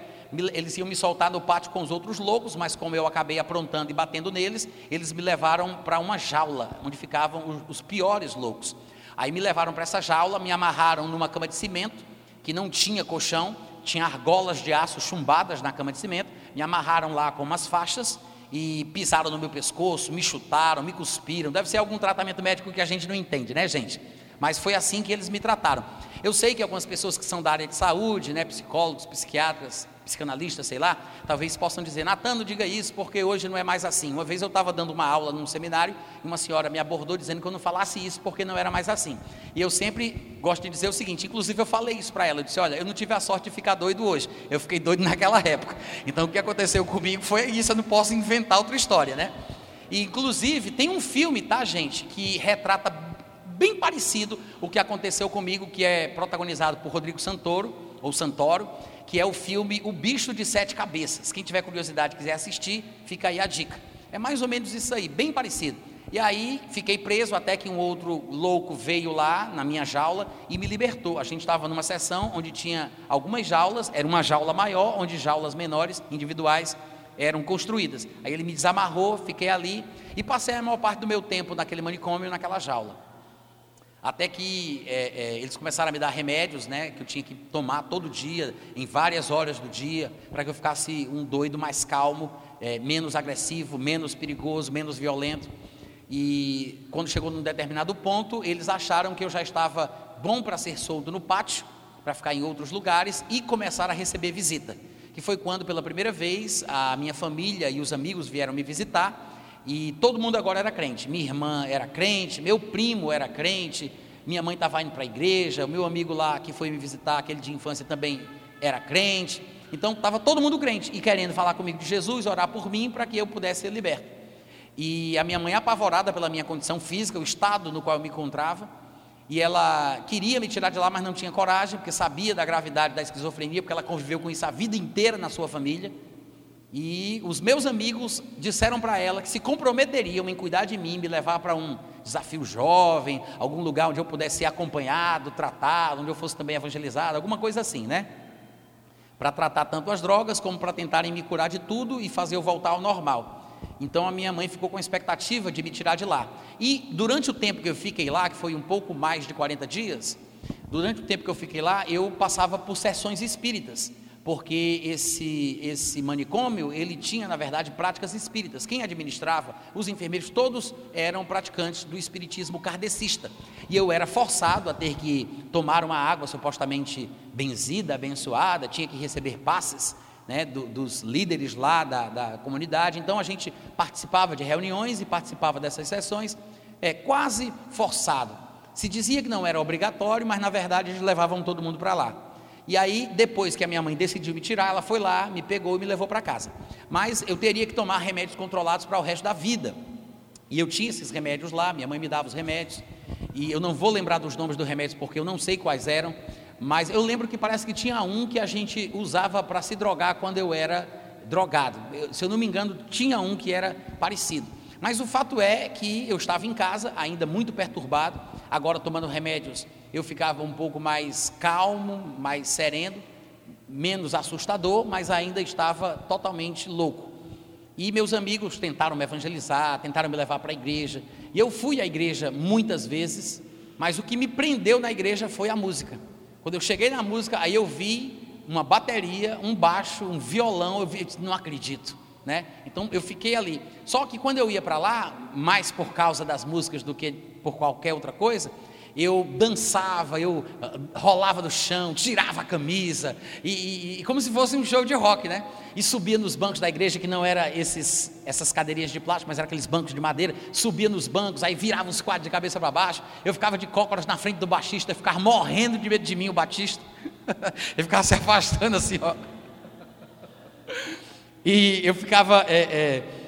Speaker 2: Eles iam me soltar no pátio com os outros loucos, mas como eu acabei aprontando e batendo neles, eles me levaram para uma jaula, onde ficavam os, os piores loucos. Aí me levaram para essa jaula, me amarraram numa cama de cimento, que não tinha colchão, tinha argolas de aço chumbadas na cama de cimento, me amarraram lá com umas faixas e pisaram no meu pescoço, me chutaram, me cuspiram. Deve ser algum tratamento médico que a gente não entende, né, gente? Mas foi assim que eles me trataram. Eu sei que algumas pessoas que são da área de saúde, né, psicólogos, psiquiatras, psicanalistas, sei lá, talvez possam dizer, Natano, diga isso, porque hoje não é mais assim. Uma vez eu estava dando uma aula num seminário e uma senhora me abordou dizendo que eu não falasse isso porque não era mais assim. E eu sempre gosto de dizer o seguinte, inclusive eu falei isso para ela, eu disse, olha, eu não tive a sorte de ficar doido hoje, eu fiquei doido naquela época. Então o que aconteceu comigo foi isso, eu não posso inventar outra história, né? E, inclusive tem um filme, tá gente, que retrata bem parecido o que aconteceu comigo, que é protagonizado por Rodrigo Santoro, ou Santoro, que é o filme O Bicho de Sete Cabeças. Quem tiver curiosidade quiser assistir, fica aí a dica. É mais ou menos isso aí, bem parecido. E aí fiquei preso até que um outro louco veio lá na minha jaula e me libertou. A gente estava numa sessão onde tinha algumas jaulas, era uma jaula maior, onde jaulas menores, individuais, eram construídas. Aí ele me desamarrou, fiquei ali e passei a maior parte do meu tempo naquele manicômio, naquela jaula. Até que é, é, eles começaram a me dar remédios, né, que eu tinha que tomar todo dia, em várias horas do dia, para que eu ficasse um doido mais calmo, é, menos agressivo, menos perigoso, menos violento. E quando chegou num determinado ponto, eles acharam que eu já estava bom para ser solto no pátio, para ficar em outros lugares e começar a receber visita. Que foi quando, pela primeira vez, a minha família e os amigos vieram me visitar e todo mundo agora era crente. Minha irmã era crente, meu primo era crente, minha mãe estava indo para a igreja, o meu amigo lá que foi me visitar, aquele de infância também era crente. Então estava todo mundo crente e querendo falar comigo de Jesus, orar por mim para que eu pudesse ser liberto. E a minha mãe, apavorada pela minha condição física, o estado no qual eu me encontrava, e ela queria me tirar de lá, mas não tinha coragem, porque sabia da gravidade da esquizofrenia, porque ela conviveu com isso a vida inteira na sua família. E os meus amigos disseram para ela que se comprometeriam em cuidar de mim, me levar para um desafio jovem, algum lugar onde eu pudesse ser acompanhado, tratado, onde eu fosse também evangelizado, alguma coisa assim, né? Para tratar tanto as drogas como para tentarem me curar de tudo e fazer eu voltar ao normal. Então a minha mãe ficou com a expectativa de me tirar de lá. E durante o tempo que eu fiquei lá, que foi um pouco mais de 40 dias, durante o tempo que eu fiquei lá, eu passava por sessões espíritas porque esse, esse manicômio, ele tinha, na verdade, práticas espíritas. Quem administrava, os enfermeiros, todos eram praticantes do espiritismo kardecista. E eu era forçado a ter que tomar uma água supostamente benzida, abençoada, tinha que receber passes né, do, dos líderes lá da, da comunidade. Então a gente participava de reuniões e participava dessas sessões, é, quase forçado. Se dizia que não era obrigatório, mas na verdade eles levavam todo mundo para lá. E aí, depois que a minha mãe decidiu me tirar, ela foi lá, me pegou e me levou para casa. Mas eu teria que tomar remédios controlados para o resto da vida. E eu tinha esses remédios lá, minha mãe me dava os remédios. E eu não vou lembrar dos nomes dos remédios porque eu não sei quais eram. Mas eu lembro que parece que tinha um que a gente usava para se drogar quando eu era drogado. Eu, se eu não me engano, tinha um que era parecido. Mas o fato é que eu estava em casa, ainda muito perturbado, agora tomando remédios, eu ficava um pouco mais calmo, mais sereno, menos assustador, mas ainda estava totalmente louco. E meus amigos tentaram me evangelizar, tentaram me levar para a igreja. E eu fui à igreja muitas vezes, mas o que me prendeu na igreja foi a música. Quando eu cheguei na música, aí eu vi uma bateria, um baixo, um violão, eu, vi, eu disse, não acredito. Né? Então eu fiquei ali. Só que quando eu ia para lá, mais por causa das músicas do que por qualquer outra coisa, eu dançava, eu ah, rolava no chão, tirava a camisa, e, e, como se fosse um show de rock, né? E subia nos bancos da igreja, que não era esses, essas cadeirinhas de plástico, mas eram aqueles bancos de madeira, subia nos bancos, aí virava os quadros de cabeça para baixo, eu ficava de cócoras na frente do baixista, ficava morrendo de medo de mim, o baixista, ele ficava se afastando assim, ó. E eu ficava... É, é,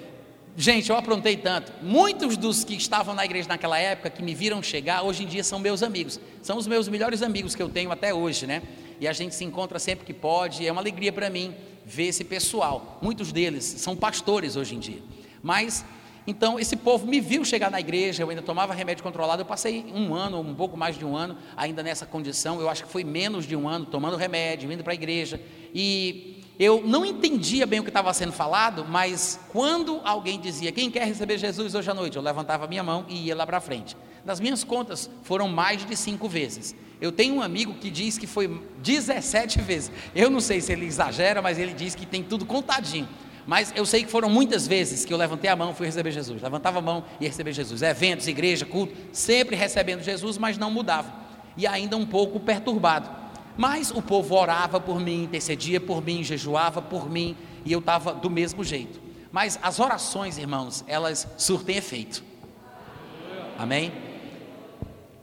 Speaker 2: Gente, eu aprontei tanto. Muitos dos que estavam na igreja naquela época, que me viram chegar, hoje em dia são meus amigos. São os meus melhores amigos que eu tenho até hoje, né? E a gente se encontra sempre que pode. É uma alegria para mim ver esse pessoal. Muitos deles são pastores hoje em dia. Mas, então, esse povo me viu chegar na igreja. Eu ainda tomava remédio controlado. Eu passei um ano, um pouco mais de um ano, ainda nessa condição. Eu acho que foi menos de um ano tomando remédio, indo para a igreja. E eu não entendia bem o que estava sendo falado, mas quando alguém dizia, quem quer receber Jesus hoje à noite? Eu levantava a minha mão e ia lá para frente. Nas minhas contas, foram mais de cinco vezes. Eu tenho um amigo que diz que foi 17 vezes. Eu não sei se ele exagera, mas ele diz que tem tudo contadinho. Mas eu sei que foram muitas vezes que eu levantei a mão e fui receber Jesus. Levantava a mão e receber Jesus. Eventos, igreja, culto, sempre recebendo Jesus, mas não mudava. E ainda um pouco perturbado. Mas o povo orava por mim, intercedia por mim, jejuava por mim, e eu estava do mesmo jeito. Mas as orações, irmãos, elas surtem efeito. Amém?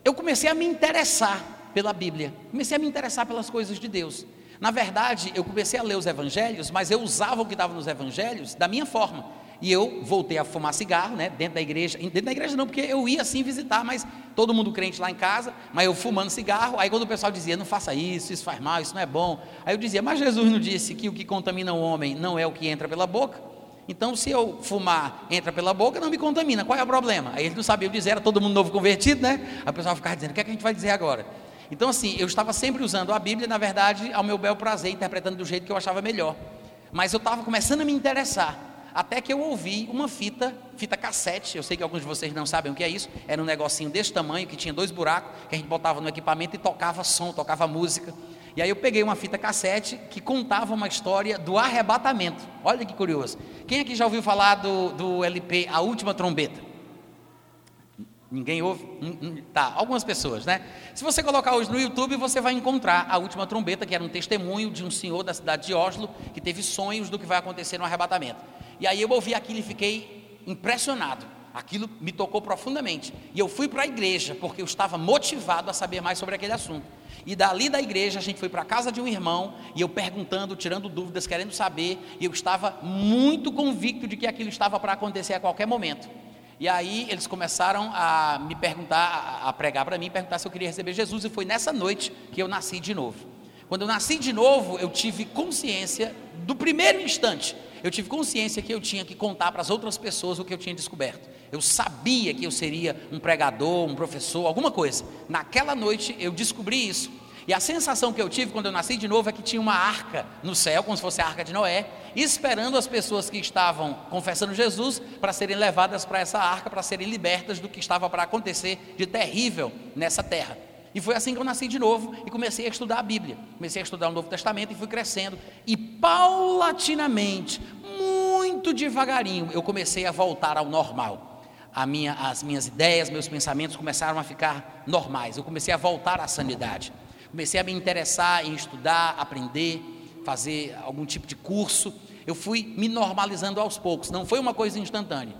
Speaker 2: Eu comecei a me interessar pela Bíblia, comecei a me interessar pelas coisas de Deus. Na verdade, eu comecei a ler os evangelhos, mas eu usava o que estava nos evangelhos da minha forma. E eu voltei a fumar cigarro, né, dentro da igreja. Dentro da igreja não, porque eu ia assim visitar, mas todo mundo crente lá em casa, mas eu fumando cigarro. Aí quando o pessoal dizia, não faça isso, isso faz mal, isso não é bom. Aí eu dizia, mas Jesus não disse que o que contamina o homem não é o que entra pela boca? Então, se eu fumar, entra pela boca, não me contamina. Qual é o problema? Aí eles não sabiam dizer, era todo mundo novo convertido, né? Aí o pessoal ficava dizendo, o que, é que a gente vai dizer agora? Então, assim, eu estava sempre usando a Bíblia, na verdade, ao meu bel prazer, interpretando do jeito que eu achava melhor. Mas eu estava começando a me interessar até que eu ouvi uma fita, fita cassete, eu sei que alguns de vocês não sabem o que é isso, era um negocinho desse tamanho, que tinha dois buracos, que a gente botava no equipamento e tocava som, tocava música. E aí eu peguei uma fita cassete que contava uma história do arrebatamento. Olha que curioso. Quem aqui já ouviu falar do, do LP A Última Trombeta? Ninguém ouve? Hum, hum, tá, algumas pessoas, né? Se você colocar hoje no YouTube, você vai encontrar a última trombeta, que era um testemunho de um senhor da cidade de Oslo, que teve sonhos do que vai acontecer no arrebatamento. E aí eu ouvi aquilo e fiquei impressionado. Aquilo me tocou profundamente. E eu fui para a igreja, porque eu estava motivado a saber mais sobre aquele assunto. E dali da igreja a gente foi para a casa de um irmão, e eu perguntando, tirando dúvidas, querendo saber, e eu estava muito convicto de que aquilo estava para acontecer a qualquer momento. E aí eles começaram a me perguntar, a pregar para mim, perguntar se eu queria receber Jesus, e foi nessa noite que eu nasci de novo. Quando eu nasci de novo, eu tive consciência do primeiro instante eu tive consciência que eu tinha que contar para as outras pessoas o que eu tinha descoberto. Eu sabia que eu seria um pregador, um professor, alguma coisa. Naquela noite eu descobri isso. E a sensação que eu tive quando eu nasci de novo é que tinha uma arca no céu, como se fosse a arca de Noé, esperando as pessoas que estavam confessando Jesus para serem levadas para essa arca, para serem libertas do que estava para acontecer de terrível nessa terra. E foi assim que eu nasci de novo e comecei a estudar a Bíblia. Comecei a estudar o Novo Testamento e fui crescendo. E paulatinamente, muito devagarinho, eu comecei a voltar ao normal. A minha, as minhas ideias, meus pensamentos começaram a ficar normais. Eu comecei a voltar à sanidade. Comecei a me interessar em estudar, aprender, fazer algum tipo de curso. Eu fui me normalizando aos poucos. Não foi uma coisa instantânea.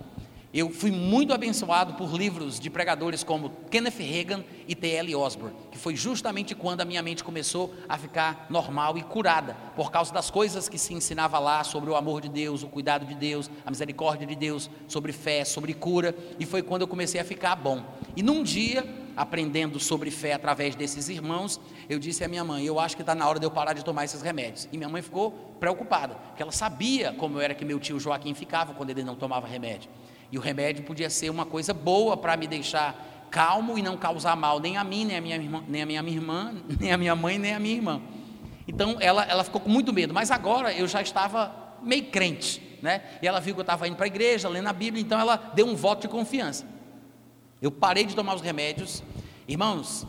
Speaker 2: Eu fui muito abençoado por livros de pregadores como Kenneth Reagan e T.L. Osborne, que foi justamente quando a minha mente começou a ficar normal e curada, por causa das coisas que se ensinava lá sobre o amor de Deus, o cuidado de Deus, a misericórdia de Deus, sobre fé, sobre cura, e foi quando eu comecei a ficar bom. E num dia, aprendendo sobre fé através desses irmãos, eu disse à minha mãe: Eu acho que está na hora de eu parar de tomar esses remédios. E minha mãe ficou preocupada, porque ela sabia como era que meu tio Joaquim ficava quando ele não tomava remédio. E o remédio podia ser uma coisa boa para me deixar calmo e não causar mal nem a mim, nem a minha irmã, nem a minha irmã, nem a minha mãe, nem a minha irmã. Então ela, ela ficou com muito medo, mas agora eu já estava meio crente, né? E ela viu que eu estava indo para a igreja, lendo a Bíblia, então ela deu um voto de confiança. Eu parei de tomar os remédios. Irmãos,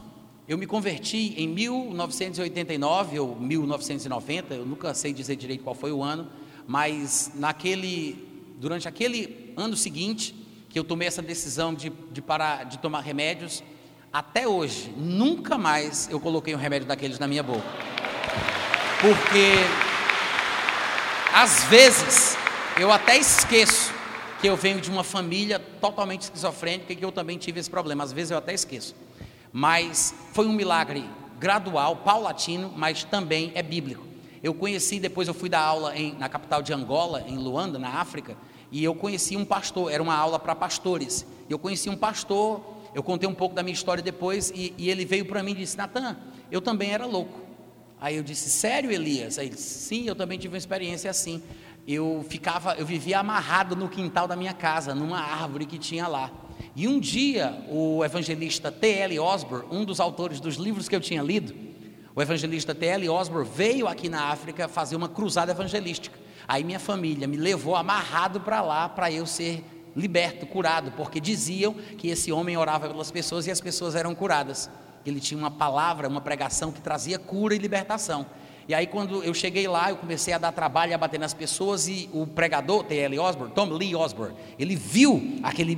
Speaker 2: eu me converti em 1989 ou 1990, eu nunca sei dizer direito qual foi o ano, mas naquele, durante aquele ano seguinte, que eu tomei essa decisão de, de parar de tomar remédios, até hoje, nunca mais eu coloquei um remédio daqueles na minha boca. Porque, às vezes, eu até esqueço que eu venho de uma família totalmente esquizofrênica e que eu também tive esse problema. Às vezes eu até esqueço mas foi um milagre gradual, paulatino, mas também é bíblico. Eu conheci, depois eu fui dar aula em, na capital de Angola, em Luanda, na África, e eu conheci um pastor, era uma aula para pastores. Eu conheci um pastor, eu contei um pouco da minha história depois, e, e ele veio para mim e disse: Natan, eu também era louco. Aí eu disse: Sério, Elias? Aí ele disse: Sim, eu também tive uma experiência assim. Eu ficava, eu vivia amarrado no quintal da minha casa, numa árvore que tinha lá. E um dia, o evangelista T.L. Osborne, um dos autores dos livros que eu tinha lido, o evangelista T.L. Osborne veio aqui na África fazer uma cruzada evangelística. Aí minha família me levou amarrado para lá para eu ser liberto, curado, porque diziam que esse homem orava pelas pessoas e as pessoas eram curadas. Ele tinha uma palavra, uma pregação que trazia cura e libertação. E aí, quando eu cheguei lá, eu comecei a dar trabalho, a bater nas pessoas, e o pregador, T.L. Osborne, Tom Lee Osborne, ele viu aquele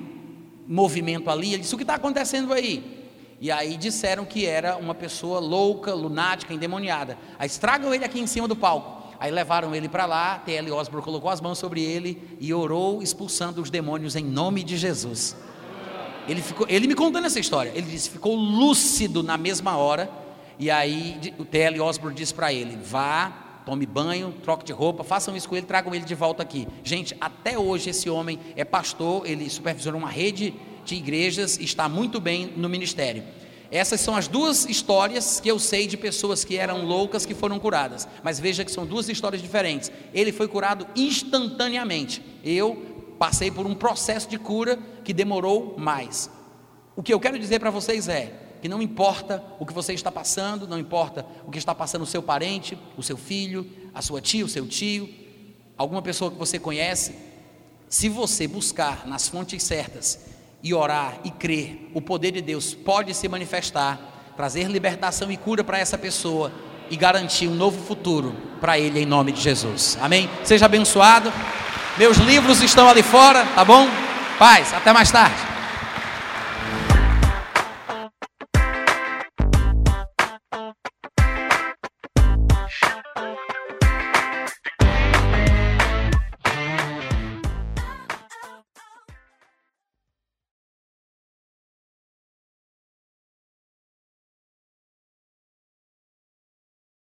Speaker 2: movimento ali. Ele disse: O que está acontecendo aí? E aí disseram que era uma pessoa louca, lunática, endemoniada. Aí estragam ele aqui em cima do palco. Aí levaram ele para lá, T.L. Osborne colocou as mãos sobre ele e orou expulsando os demônios em nome de Jesus. Ele, ficou, ele me contando essa história, ele disse, ficou lúcido na mesma hora, e aí o T.L. Osborne disse para ele, vá tome banho, troque de roupa, façam isso com ele, tragam ele de volta aqui. Gente, até hoje esse homem é pastor, ele supervisiona uma rede de igrejas, está muito bem no ministério. Essas são as duas histórias que eu sei de pessoas que eram loucas que foram curadas. Mas veja que são duas histórias diferentes. Ele foi curado instantaneamente. Eu passei por um processo de cura que demorou mais. O que eu quero dizer para vocês é: que não importa o que você está passando, não importa o que está passando o seu parente, o seu filho, a sua tia, o seu tio, alguma pessoa que você conhece, se você buscar nas fontes certas e orar e crer, o poder de Deus pode se manifestar, trazer libertação e cura para essa pessoa e garantir um novo futuro para ele em nome de Jesus. Amém? Seja abençoado. Meus livros estão ali fora, tá bom? Paz, até mais tarde.